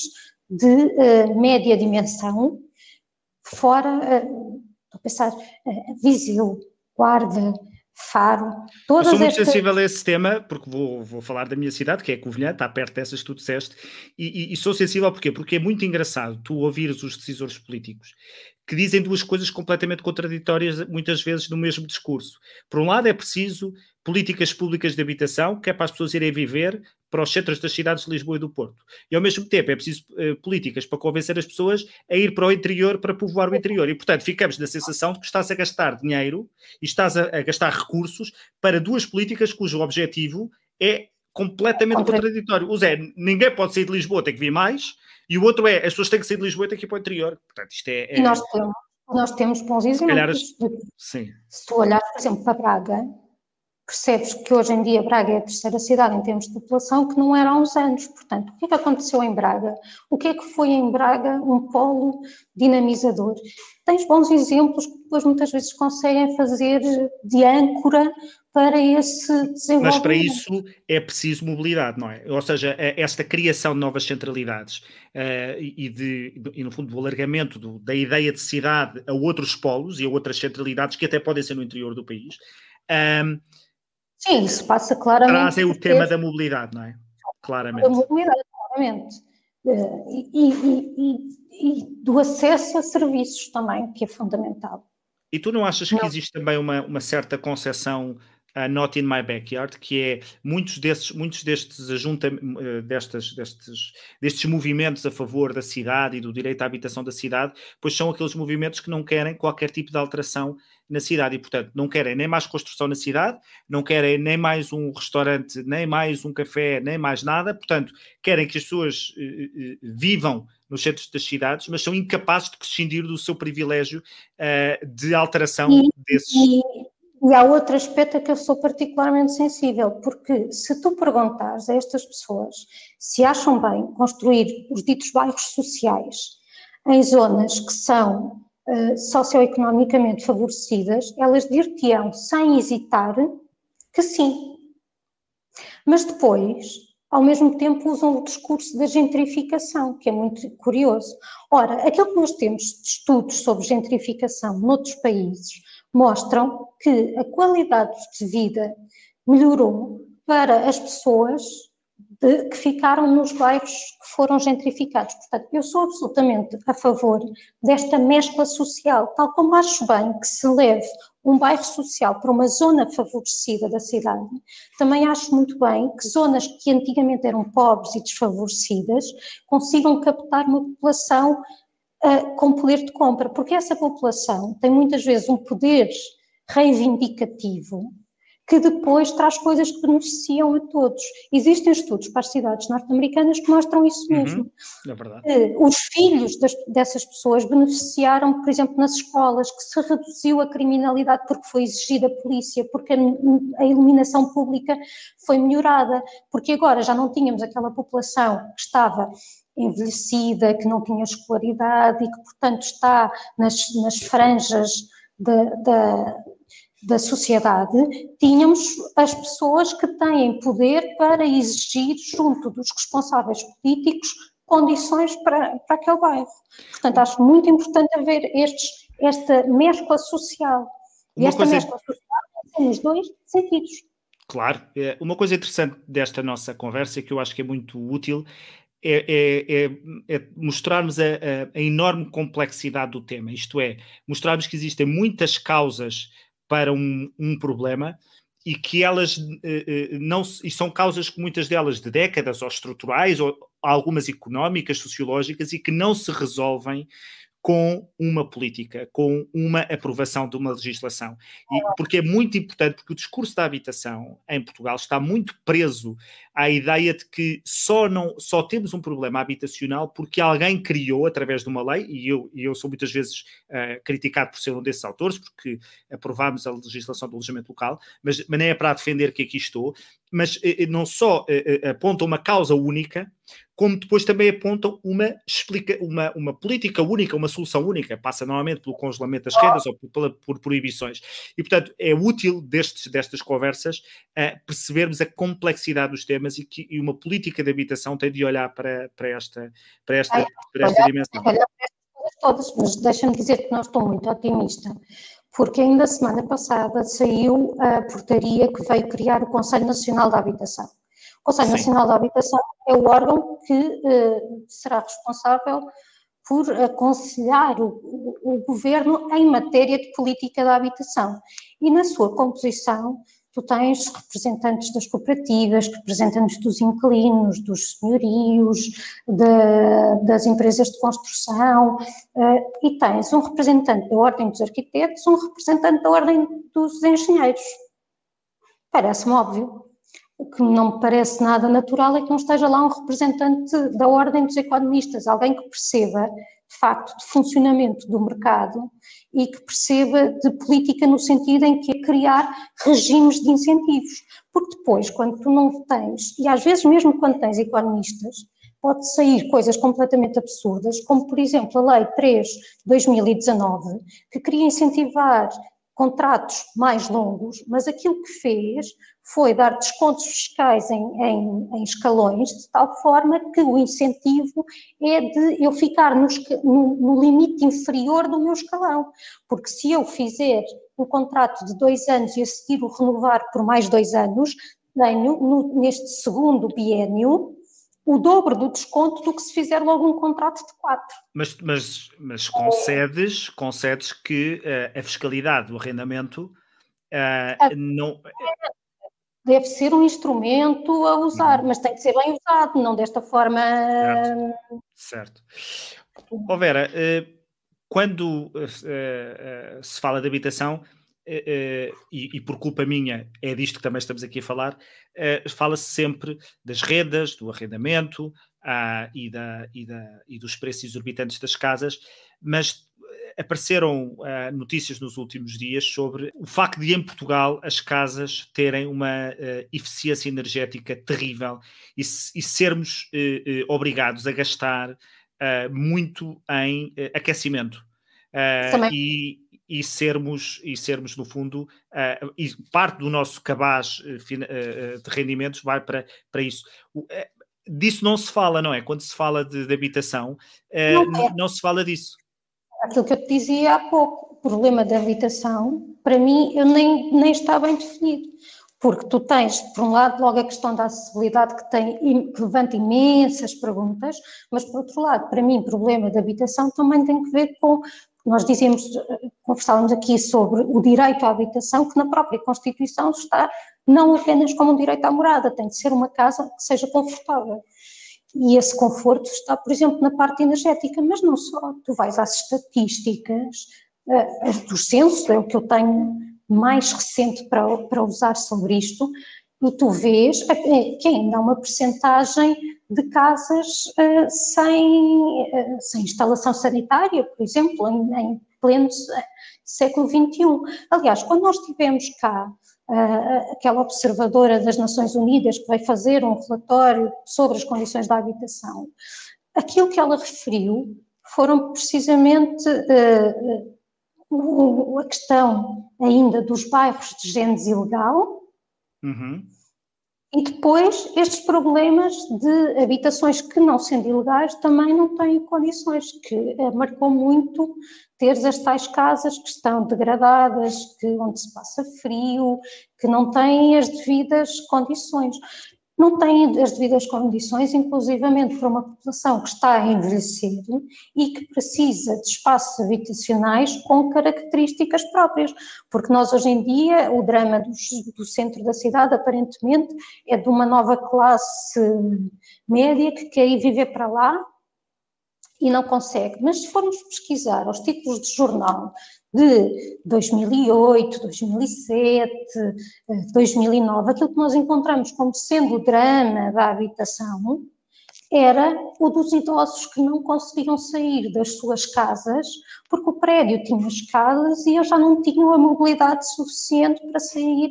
de uh, média dimensão, fora... Uh, pensar, uh, Viseu, Guarda, Faro, todas Eu sou muito estas... sensível a esse tema, porque vou, vou falar da minha cidade, que é Covilhã, está perto dessas que tu disseste, e, e, e sou sensível porquê? Porque é muito engraçado tu ouvires os decisores políticos que dizem duas coisas completamente contraditórias, muitas vezes no mesmo discurso. Por um lado, é preciso políticas públicas de habitação, que é para as pessoas irem viver para os centros das cidades de Lisboa e do Porto. E ao mesmo tempo é preciso uh, políticas para convencer as pessoas a ir para o interior para povoar o interior. E portanto ficamos na sensação de que estás a gastar dinheiro e estás a, a gastar recursos para duas políticas cujo objetivo é completamente contraditório. O Zé, ninguém pode sair de Lisboa, tem que vir mais, e o outro é, as pessoas têm que sair de Lisboa e têm que ir para o interior. Portanto, isto é... é... E nós temos, nós temos bons exemplos. Calhar, sim. Se tu olhares, por exemplo, para Braga, percebes que hoje em dia Braga é a terceira cidade em termos de população que não era há uns anos. Portanto, o que é que aconteceu em Braga? O que é que foi em Braga um polo dinamizador? Tens bons exemplos que depois muitas vezes conseguem fazer de âncora para esse desenvolvimento. Mas para isso é preciso mobilidade, não é? Ou seja, é esta criação de novas centralidades uh, e, de, e, no fundo, do alargamento do, da ideia de cidade a outros polos e a outras centralidades que até podem ser no interior do país. Um, ehm, Sim, isso passa claramente. Trazem o tema da mobilidade, não é? Claramente. Da mobilidade, claramente. Eh, e, e, e, e, do acesso a serviços também, que é fundamental. E tu não achas não. que existe também uma, uma certa concepção uh, Not in My Backyard, que é muitos desses, muitos destes ajuntamentos, uh, destes, destes, destes movimentos a favor da cidade e do direito à habitação da cidade, pois são aqueles movimentos que não querem qualquer tipo de alteração na cidade e, portanto, não querem nem mais construção na cidade, não querem nem mais um restaurante, nem mais um café, nem mais nada, portanto, querem que as pessoas uh, vivam nos centros das cidades, mas são incapazes de prescindir do seu privilégio de alteração e, desses. E, e há outro aspecto a que eu sou particularmente sensível, porque se tu perguntares a estas pessoas se acham bem construir os ditos bairros sociais em zonas que são uh, socioeconomicamente favorecidas, elas dir-te-ão sem hesitar que sim. Mas depois, ao mesmo tempo, usam o discurso da gentrificação, que é muito curioso. Ora, aquilo que nós temos de estudos sobre gentrificação noutros países mostram que a qualidade de vida melhorou para as pessoas de, que ficaram nos bairros que foram gentrificados. Portanto, eu sou absolutamente a favor desta mescla social, tal como acho bem que se leve um bairro social para uma zona favorecida da cidade, também acho muito bem que zonas que antigamente eram pobres e desfavorecidas consigam captar uma população uh, com poder de compra, porque essa população tem muitas vezes um poder reivindicativo que depois traz coisas que beneficiam a todos. Existem estudos para as cidades norte-americanas que mostram isso uhum. mesmo. Uhum, é verdade. Os filhos das, dessas pessoas beneficiaram, por exemplo, nas escolas, que se reduziu a criminalidade porque foi exigida a polícia, porque a, a iluminação pública foi melhorada, porque agora já não tínhamos aquela população que estava envelhecida, que não tinha escolaridade e que, portanto, está nas, nas franjas da, da, da sociedade, tínhamos as pessoas que têm poder para exigir, junto dos responsáveis políticos, condições para, para aquele bairro. Portanto, acho muito importante haver estes, esta mescla social. E esta coisa... mescla social tem nos dois sentidos. Claro, é, uma coisa interessante desta nossa conversa que eu acho que é muito útil é, é, é, é mostrarmos a, a, a, enorme complexidade do tema, isto é, mostrarmos que existem muitas causas para um, um problema e que elas eh, eh, não e são causas que muitas delas de décadas ou estruturais ou algumas económicas, sociológicas e que não se resolvem com uma política, com uma aprovação de uma legislação. E, porque é muito importante, porque o discurso da habitação em Portugal está muito preso à ideia de que só, não, só temos um problema habitacional porque alguém criou através de uma lei, e eu, e eu sou muitas vezes uh, criticado por ser um desses autores, porque aprovámos a legislação do alojamento local, mas, mas nem é para defender que aqui estou, mas eh, não só eh, aponta uma causa única, como depois também apontam uma, explica, uma, uma política única, uma solução única, passa normalmente pelo congelamento das rendas ou por, por proibições. E, portanto, é útil destes, destas conversas uh, percebermos a complexidade dos temas e que e uma política de habitação tem de olhar para, para esta, para esta, para esta dimensão. Todas, mas deixa-me dizer que não estou muito otimista, porque ainda semana passada saiu a portaria que veio criar o Conselho Nacional da Habitação. O Conselho Sim. Nacional da Habitação é o órgão que eh, será responsável por aconselhar o, o, o, governo em matéria de política da habitação. E na sua composição, tu tens representantes das cooperativas, representantes dos inquilinos, dos senhorios, de, das empresas de construção, uh, e tens um representante da Ordem dos Arquitetos, um representante da Ordem dos Engenheiros. Parece-me óbvio. O que não me parece nada natural é que não esteja lá um representante da ordem dos economistas, alguém que perceba, de facto, de funcionamento do mercado e que perceba de política no sentido em que é criar regimes de incentivos. Porque depois, quando tu não tens, e às vezes mesmo quando tens economistas, pode sair coisas completamente absurdas, como por exemplo a Lei 3 de 2019, que queria incentivar contratos mais longos, mas aquilo que fez foi dar descontos fiscais em, em, em, escalões, de tal forma que o incentivo é de eu ficar no, no, no, limite inferior do meu escalão. Porque se eu fizer um contrato de dois anos e a seguir o renovar por mais dois anos, tenho no, neste segundo biênio o dobro do desconto do que se fizer logo um contrato de quatro. Mas, mas, mas concedes, concedes que uh, a fiscalidade do arrendamento uh, não deve ser um instrumento a usar, uhum. mas tem que ser bem usado, não desta forma. Certo. certo. Oh Vera, eh, quando eh, eh, se fala de habitação, e, por culpa minha é disto que também estamos aqui a falar, fala-se sempre das rendas, do arrendamento ah, e, da, e, da, e dos preços exorbitantes das casas, mas apareceram uh, notícias nos últimos dias sobre o facto de em Portugal as casas terem uma uh, eficiência energética terrível e, e sermos uh, obrigados a gastar muito em aquecimento. E, e, sermos, e sermos, no fundo, e parte do nosso cabaz de rendimentos vai para, para isso. disso não se fala, não é? Quando se fala de, de habitação, não, é. não se fala disso aquilo que eu te dizia há pouco, o problema da habitação, para mim, eu nem, nem está bem definido. Porque tu tens, por um lado, logo a questão da acessibilidade que, tem, que levanta imensas perguntas, mas por outro lado, para mim, o problema da habitação também tem que ver com, nós dizíamos, conversávamos aqui sobre o direito à habitação, que na própria Constituição está não apenas como um direito à morada, tem de ser uma casa que seja confortável. E esse conforto está, por exemplo, na parte energética, mas não só. Tu vais às estatísticas uh, dos censos, é o que eu tenho mais recente para, para usar sobre isto, e tu vês é, que ainda há uma percentagem de casas uh, sem, uh, sem instalação sanitária, por exemplo, em, em pleno século XXI. Aliás, quando nós tivemos cá aquela observadora das Nações Unidas que vai fazer um relatório sobre as condições da habitação, aquilo que ela referiu foram precisamente a questão ainda dos bairros de gente ilegal, uhum. E depois, estes problemas de habitações que, não sendo ilegais, também não têm condições, que eh, marcou muito ter as tais casas que estão degradadas, que, onde se passa frio, que não têm as devidas condições. Não têm as devidas condições, inclusivamente para uma população que está a envelhecer e que precisa de espaços habitacionais com características próprias, porque nós hoje em dia, o drama do, do centro da cidade, aparentemente, é de uma nova classe média que quer ir viver para lá e não consegue. Mas se formos pesquisar os títulos de jornal de 2008, 2007, 2009, aquilo que nós encontramos como sendo o drama da habitação era o dos idosos que não conseguiam sair das suas casas porque o prédio tinha escadas e eles já não tinham a mobilidade suficiente para sair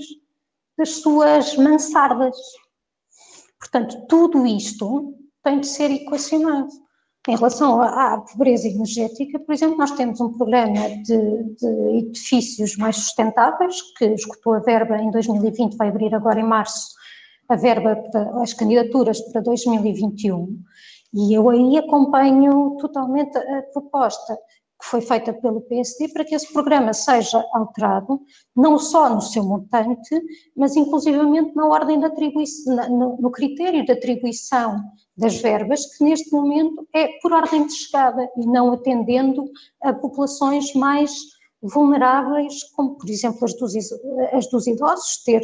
das suas mansardas. Portanto, tudo isto tem de ser equacionado. Em relação à, pobreza energética, por exemplo, nós temos um programa de, de, edifícios mais sustentáveis, que escutou a verba em 2020, vai abrir agora em março a verba para as candidaturas para 2021, e eu aí acompanho totalmente a proposta que foi feita pelo PSD para que esse programa seja alterado, não só no seu montante, mas inclusivamente na ordem de atribuição, no critério de atribuição das verbas, que neste momento é por ordem de chegada e não atendendo a populações mais vulneráveis, como por exemplo as dos, as dos idosos, ter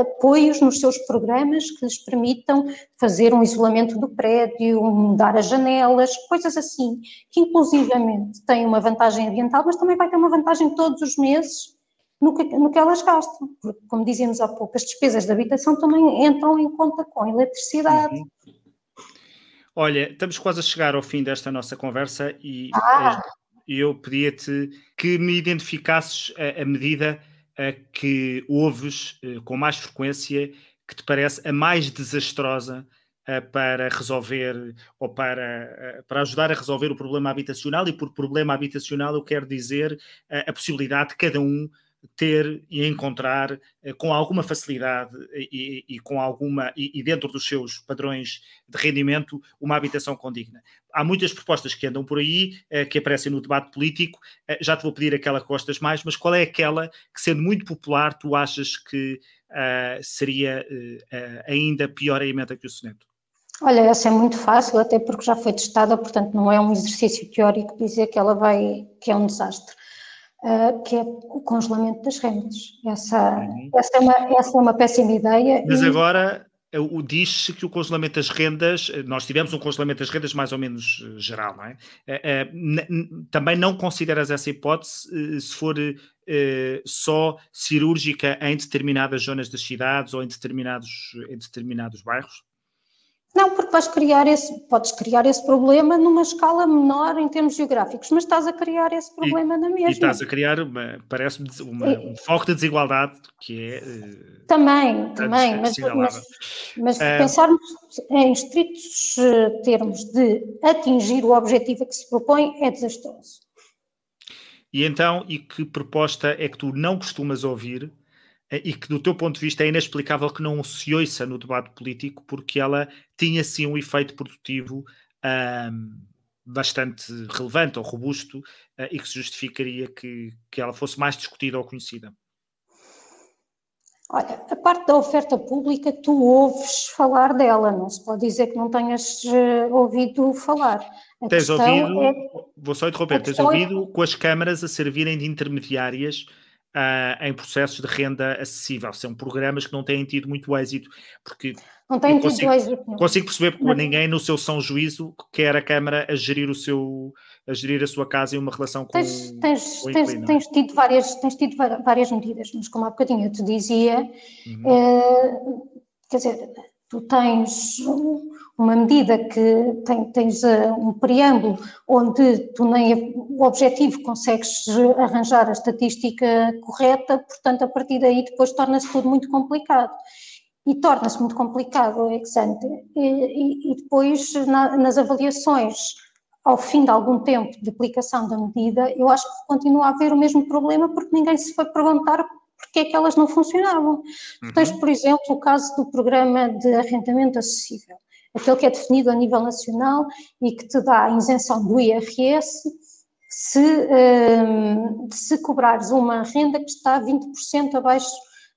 apoios nos seus programas que lhes permitam fazer um isolamento do prédio, mudar as janelas, coisas assim, que inclusivamente têm uma vantagem ambiental, mas também vai ter uma vantagem todos os meses no que, no que elas gastam, porque como dizíamos há pouco, as despesas de habitação também entram em conta com eletricidade. Uhum. Olha, estamos quase a chegar ao fim desta nossa conversa e ah. eu pedia-te que me identificasses a, a medida a que ouves uh, com mais frequência que te parece a mais desastrosa uh, para resolver ou para, para ajudar a resolver o problema habitacional, e por problema habitacional eu quero dizer a possibilidade de cada um ter e encontrar eh, com alguma facilidade e, e com alguma e, e, dentro dos seus padrões de rendimento uma habitação condigna. Há muitas propostas que andam por aí eh, que aparecem no debate político. Eh, já te vou pedir aquela que gostas mais, mas qual é aquela que, sendo muito popular, tu achas que uh, seria uh, ainda pior a emenda que o soneto? Olha, essa é muito fácil, até porque já foi testada, portanto não é um exercício teórico dizer que ela vai, que é um desastre. Uh, que é o congelamento das rendas. Essa, uhum. essa, é, uma, essa é uma péssima ideia. Mas e... agora o diz-se que o congelamento das rendas, nós tivemos um congelamento das rendas mais ou menos eh, geral, não é? Eh, também não consideras essa hipótese eh, se for só cirúrgica em determinadas zonas das cidades ou em determinados, em determinados bairros? Não, porque vais criar esse, podes criar esse problema numa escala menor em termos geográficos, mas estás a criar esse problema e, na mesma. E estás a criar, parece-me, um foco de desigualdade que é. Também, também, mas, mas, mas uh, pensarmos em estritos eh, termos de atingir o objetivo a que se propõe é desastroso. E então, e que proposta é que tu não costumas ouvir? Eh, e que do teu ponto de vista é inexplicável que não se ouça no debate político, porque ela tinha sim um efeito produtivo um, bastante relevante ou robusto uh, e que se justificaria que, que ela fosse mais discutida ou conhecida. Olha, a parte da oferta pública, tu ouves falar dela, não se pode dizer que não tenhas uh, ouvido falar. A tens ouvido, é, vou só interromper, tens é ouvido é, com as câmaras a servirem de intermediárias uh, em processos de renda acessível. São programas que não têm tido muito êxito, porque não têm tido êxito. Consigo perceber porque Mas... ninguém no seu são juízo quer a Câmara a gerir o seu, a gerir a sua casa em uma relação com, tens, tens, com o tens, é? tens, tido várias, tens tido várias medidas, mas como há bocadinho eu te dizia, uhum. é, quer dizer, tu tens uma medida que tem, tens uh, um preâmbulo onde tu nem o objetivo consegues arranjar a estatística correta, portanto a partir daí depois torna-se tudo muito complicado. E torna-se muito complicado ex ante. E, e, e depois na, nas avaliações ao fim de algum tempo de aplicação da medida, eu acho que continua a haver o mesmo problema porque ninguém se foi perguntar porque é que elas não funcionavam. Uhum. Tens, por exemplo, o caso do programa de arrendamento acessível, aquele que é definido a nível nacional e que te dá a isenção do IRS se, um, se cobrares uma renda que está 20% abaixo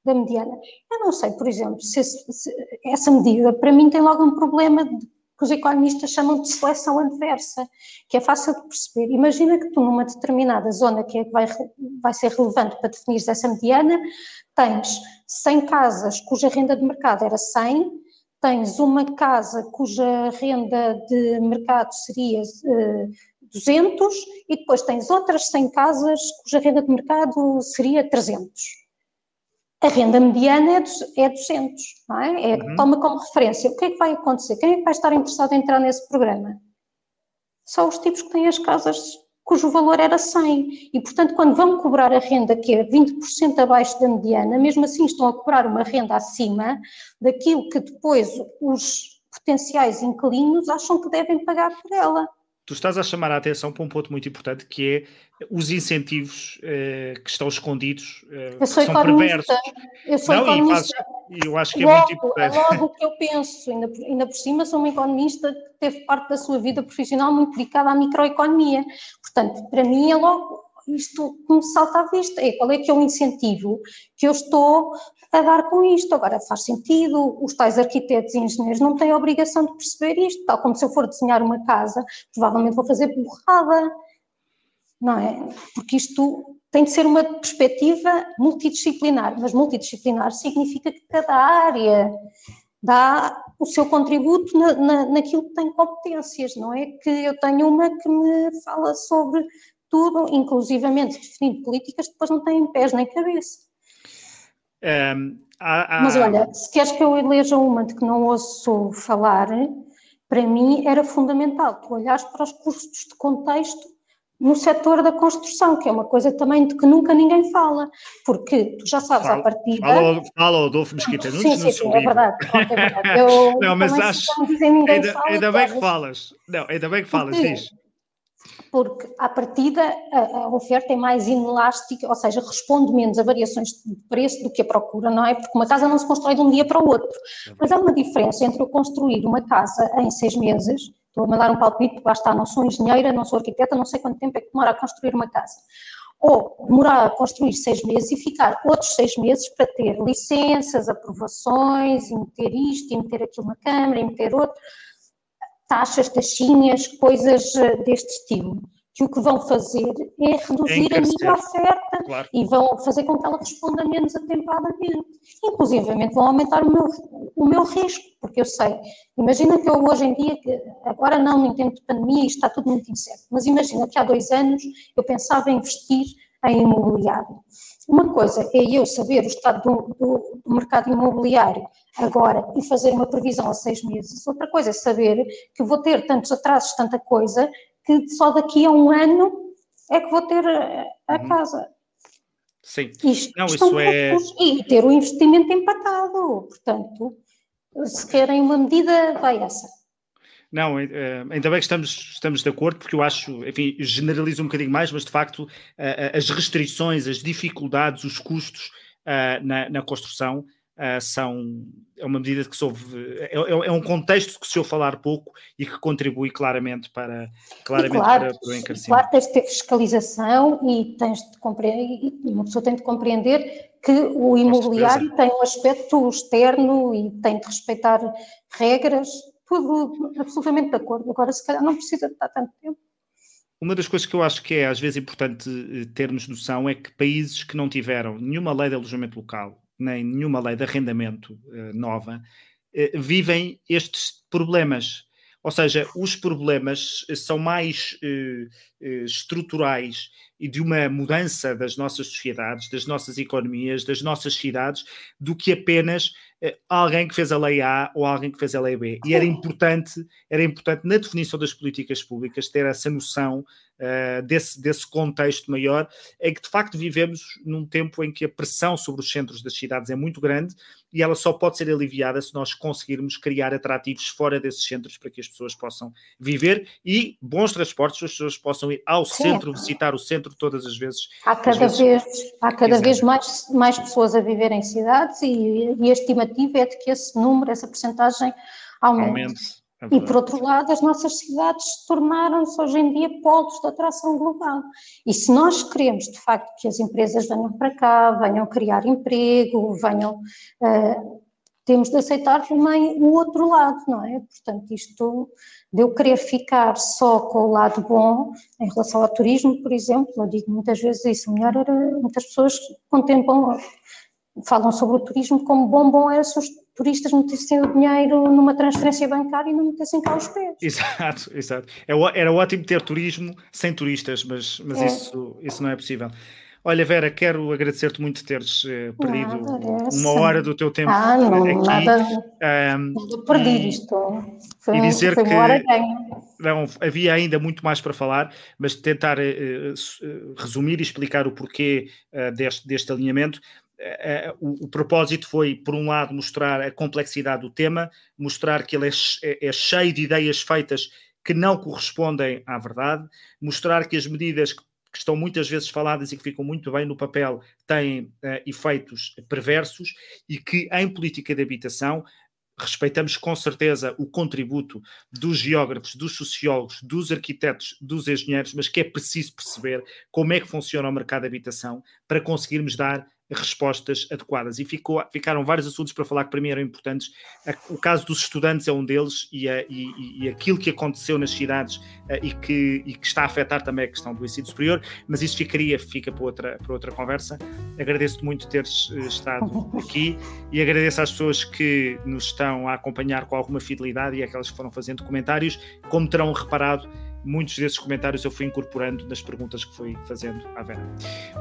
da mediana. Eu não sei, por exemplo, se, se essa medida para mim tem logo um problema de que os economistas chamam de seleção adversa, que é fácil de perceber. Imagina que tu, numa determinada zona que, é que vai, vai ser relevante para definir essa mediana, tens 100 casas cuja renda de mercado era 100, tens uma casa cuja renda de mercado seria uh, eh, 200 e depois tens outras 100 casas cuja renda de mercado seria 300 a renda mediana é, é 200, não é? é uhum. Toma como referência. O que é que vai acontecer? Quem é que vai estar interessado em entrar nesse programa? Só os tipos que têm as casas cujo valor era 100. E, portanto, quando vão cobrar a renda que é 20% abaixo da mediana, mesmo assim estão a cobrar uma renda acima daquilo que depois os potenciais inquilinos acham que devem pagar por ela tu estás a chamar a atenção para um ponto muito importante que é os incentivos uh, que estão escondidos, uh, que são perversos. Eu sou Não, economista. E eu acho que logo, é muito importante. É logo o que eu penso, ainda, ainda por cima sou uma economista que teve parte da sua vida profissional muito dedicada à microeconomia. Portanto, para mim é logo isto que me salta à vista, é qual é que é o incentivo que eu estou a dar com isto. Agora, faz sentido, os tais arquitetos e engenheiros não têm a obrigação de perceber isto, tal como se eu for desenhar uma casa, provavelmente vou fazer borrada, não é? Porque isto tem de ser uma perspectiva multidisciplinar, mas multidisciplinar significa que cada área dá o seu contributo na, na, naquilo que tem competências, não é? Que eu tenho uma que me fala sobre tudo, inclusivamente definindo políticas que depois não têm pés nem cabeça. Um, há, há... Mas olha, se queres que eu eleja uma de que não ouço falar, para mim era fundamental tu olhares para os custos de contexto no setor da construção, que é uma coisa também de que nunca ninguém fala, porque tu já sabes fala, à partida... Fala, fala Adolfo Mesquita, não Sim, sim, sim, é verdade, é verdade. Eu, não, mas acho... Ainda, fala, ainda bem que falas. Não, ainda bem que falas, diz porque à partida a, a, oferta é mais inelástica, ou seja, responde menos a variações de preço do que a procura, não é? Porque uma casa não se constrói de um dia para o outro. Mas há uma diferença entre eu construir uma casa em seis meses, estou a mandar um palpite, lá está, não sou engenheira, não sou arquiteta, não sei quanto tempo é que demora a construir uma casa. Ou demorar a construir seis meses e ficar outros seis meses para ter licenças, aprovações, e meter isto, e meter aquilo na Câmara, e meter outro taxas, taxinhas, coisas eh, deste estilo, que o que vão fazer é reduzir a minha oferta claro. e vão fazer com que ela responda menos atempadamente. Inclusive vão aumentar o meu, o meu risco, porque eu sei, imagina que eu hoje em dia, agora não no tempo de pandemia, está tudo muito incerto, mas imagina que há dois anos eu pensava em investir em imobiliário. Uma coisa é eu saber o estado do, do, do, mercado imobiliário agora e fazer uma previsão a seis meses. Outra coisa é saber que vou ter tantos atrasos, tanta coisa, que só daqui a um ano é que vou ter a, a uhum. casa. Sim. Isto, Não, isso é... E ter o investimento empatado. Portanto, se querem uma medida, vai essa. Não, eh, ainda bem que estamos, estamos de acordo, porque eu acho, enfim, generalizo um bocadinho mais, mas de facto eh, eh, as restrições, as dificuldades, os custos na, na construção são é uma medida que se ouve, é, é, é, um contexto que se ouve falar pouco e que contribui claramente para, claramente claro, para, para o encarecimento. Claro, tens de ter fiscalização e tens de compreender, e uma pessoa tem de compreender que o imobiliário tem um aspecto externo e tem de respeitar regras tudo absolutamente de acordo. Agora, se calhar, não precisa de estar tanto tempo. Uma das coisas que eu acho que é às vezes importante eh, termos noção é que países que não tiveram nenhuma lei de alojamento local, nem nenhuma lei de arrendamento uh, nova, uh, vivem estes problemas. Ou seja, os problemas são mais eh, eh, estruturais e de uma mudança das nossas sociedades, das nossas economias, das nossas cidades, do que apenas eh, alguém que fez a lei A ou alguém que fez a lei B. E era importante, era importante na definição das políticas públicas ter essa noção uh, desse, desse contexto maior, em que de facto vivemos num tempo em que a pressão sobre os centros das cidades é muito grande e ela só pode ser aliviada se nós conseguirmos criar atrativos fora desses centros para que as pessoas possam viver e bons transportes, as pessoas possam ir ao Sim. centro, visitar o centro todas as vezes. Há cada vezes, vez, há cada vez mais, mais pessoas a viver em cidades e, e a estimativa é de que esse número, essa porcentagem aumente. aumente. É e por outro lado, as nossas cidades tornaram-se hoje em dia polos de atração global. E se nós queremos, de facto, que as empresas venham para cá, venham criar emprego, venham. Uh, temos de aceitar também o outro lado, não é? Portanto, isto de eu querer ficar só com o lado bom em relação ao turismo, por exemplo, eu digo muitas vezes isso, melhor era, muitas pessoas contemplam, falam sobre o turismo como bom, bom era os turistas metessem o dinheiro numa transferência bancária e não metessem cá os pés. Exato, exato. É era ótimo ter turismo sem turistas, mas, mas é. isso, isso não é possível. Olha, Vera, quero agradecer-te muito teres uh, perdido nada, uma hora do teu tempo ah, não, aqui. Nada, um, perdi isto. Foi, e dizer que não, havia ainda muito mais para falar, mas tentar uh, uh, resumir e explicar o porquê deste, deste alinhamento. Uh, o, o, propósito foi, por um lado, mostrar a complexidade do tema, mostrar que ele é, é, é, cheio de ideias feitas que não correspondem à verdade, mostrar que as medidas que, que estão muitas vezes faladas e que ficam muito bem no papel têm uh, efeitos perversos e que, em política de habitação, respeitamos com certeza o contributo dos geógrafos, dos sociólogos, dos arquitetos, dos engenheiros, mas que é preciso perceber como é que funciona o mercado de habitação para conseguirmos dar respostas adequadas. E ficou, ficaram vários assuntos para falar que para mim eram importantes. O caso dos estudantes é um deles e, a, e, e aquilo que aconteceu nas cidades eh, e que, e que, está a afetar também a questão do ensino superior, mas isso ficaria, fica para outra, para outra conversa. Agradeço-te muito teres eh, estado aqui e agradeço às pessoas que nos estão a acompanhar com alguma fidelidade e aquelas que foram fazendo comentários. Como terão reparado, muitos desses comentários eu fui incorporando nas perguntas que fui fazendo à Vera.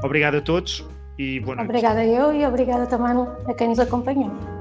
Obrigado a todos e boa noite. Obrigada eu e obrigada também a quem nos acompanhou.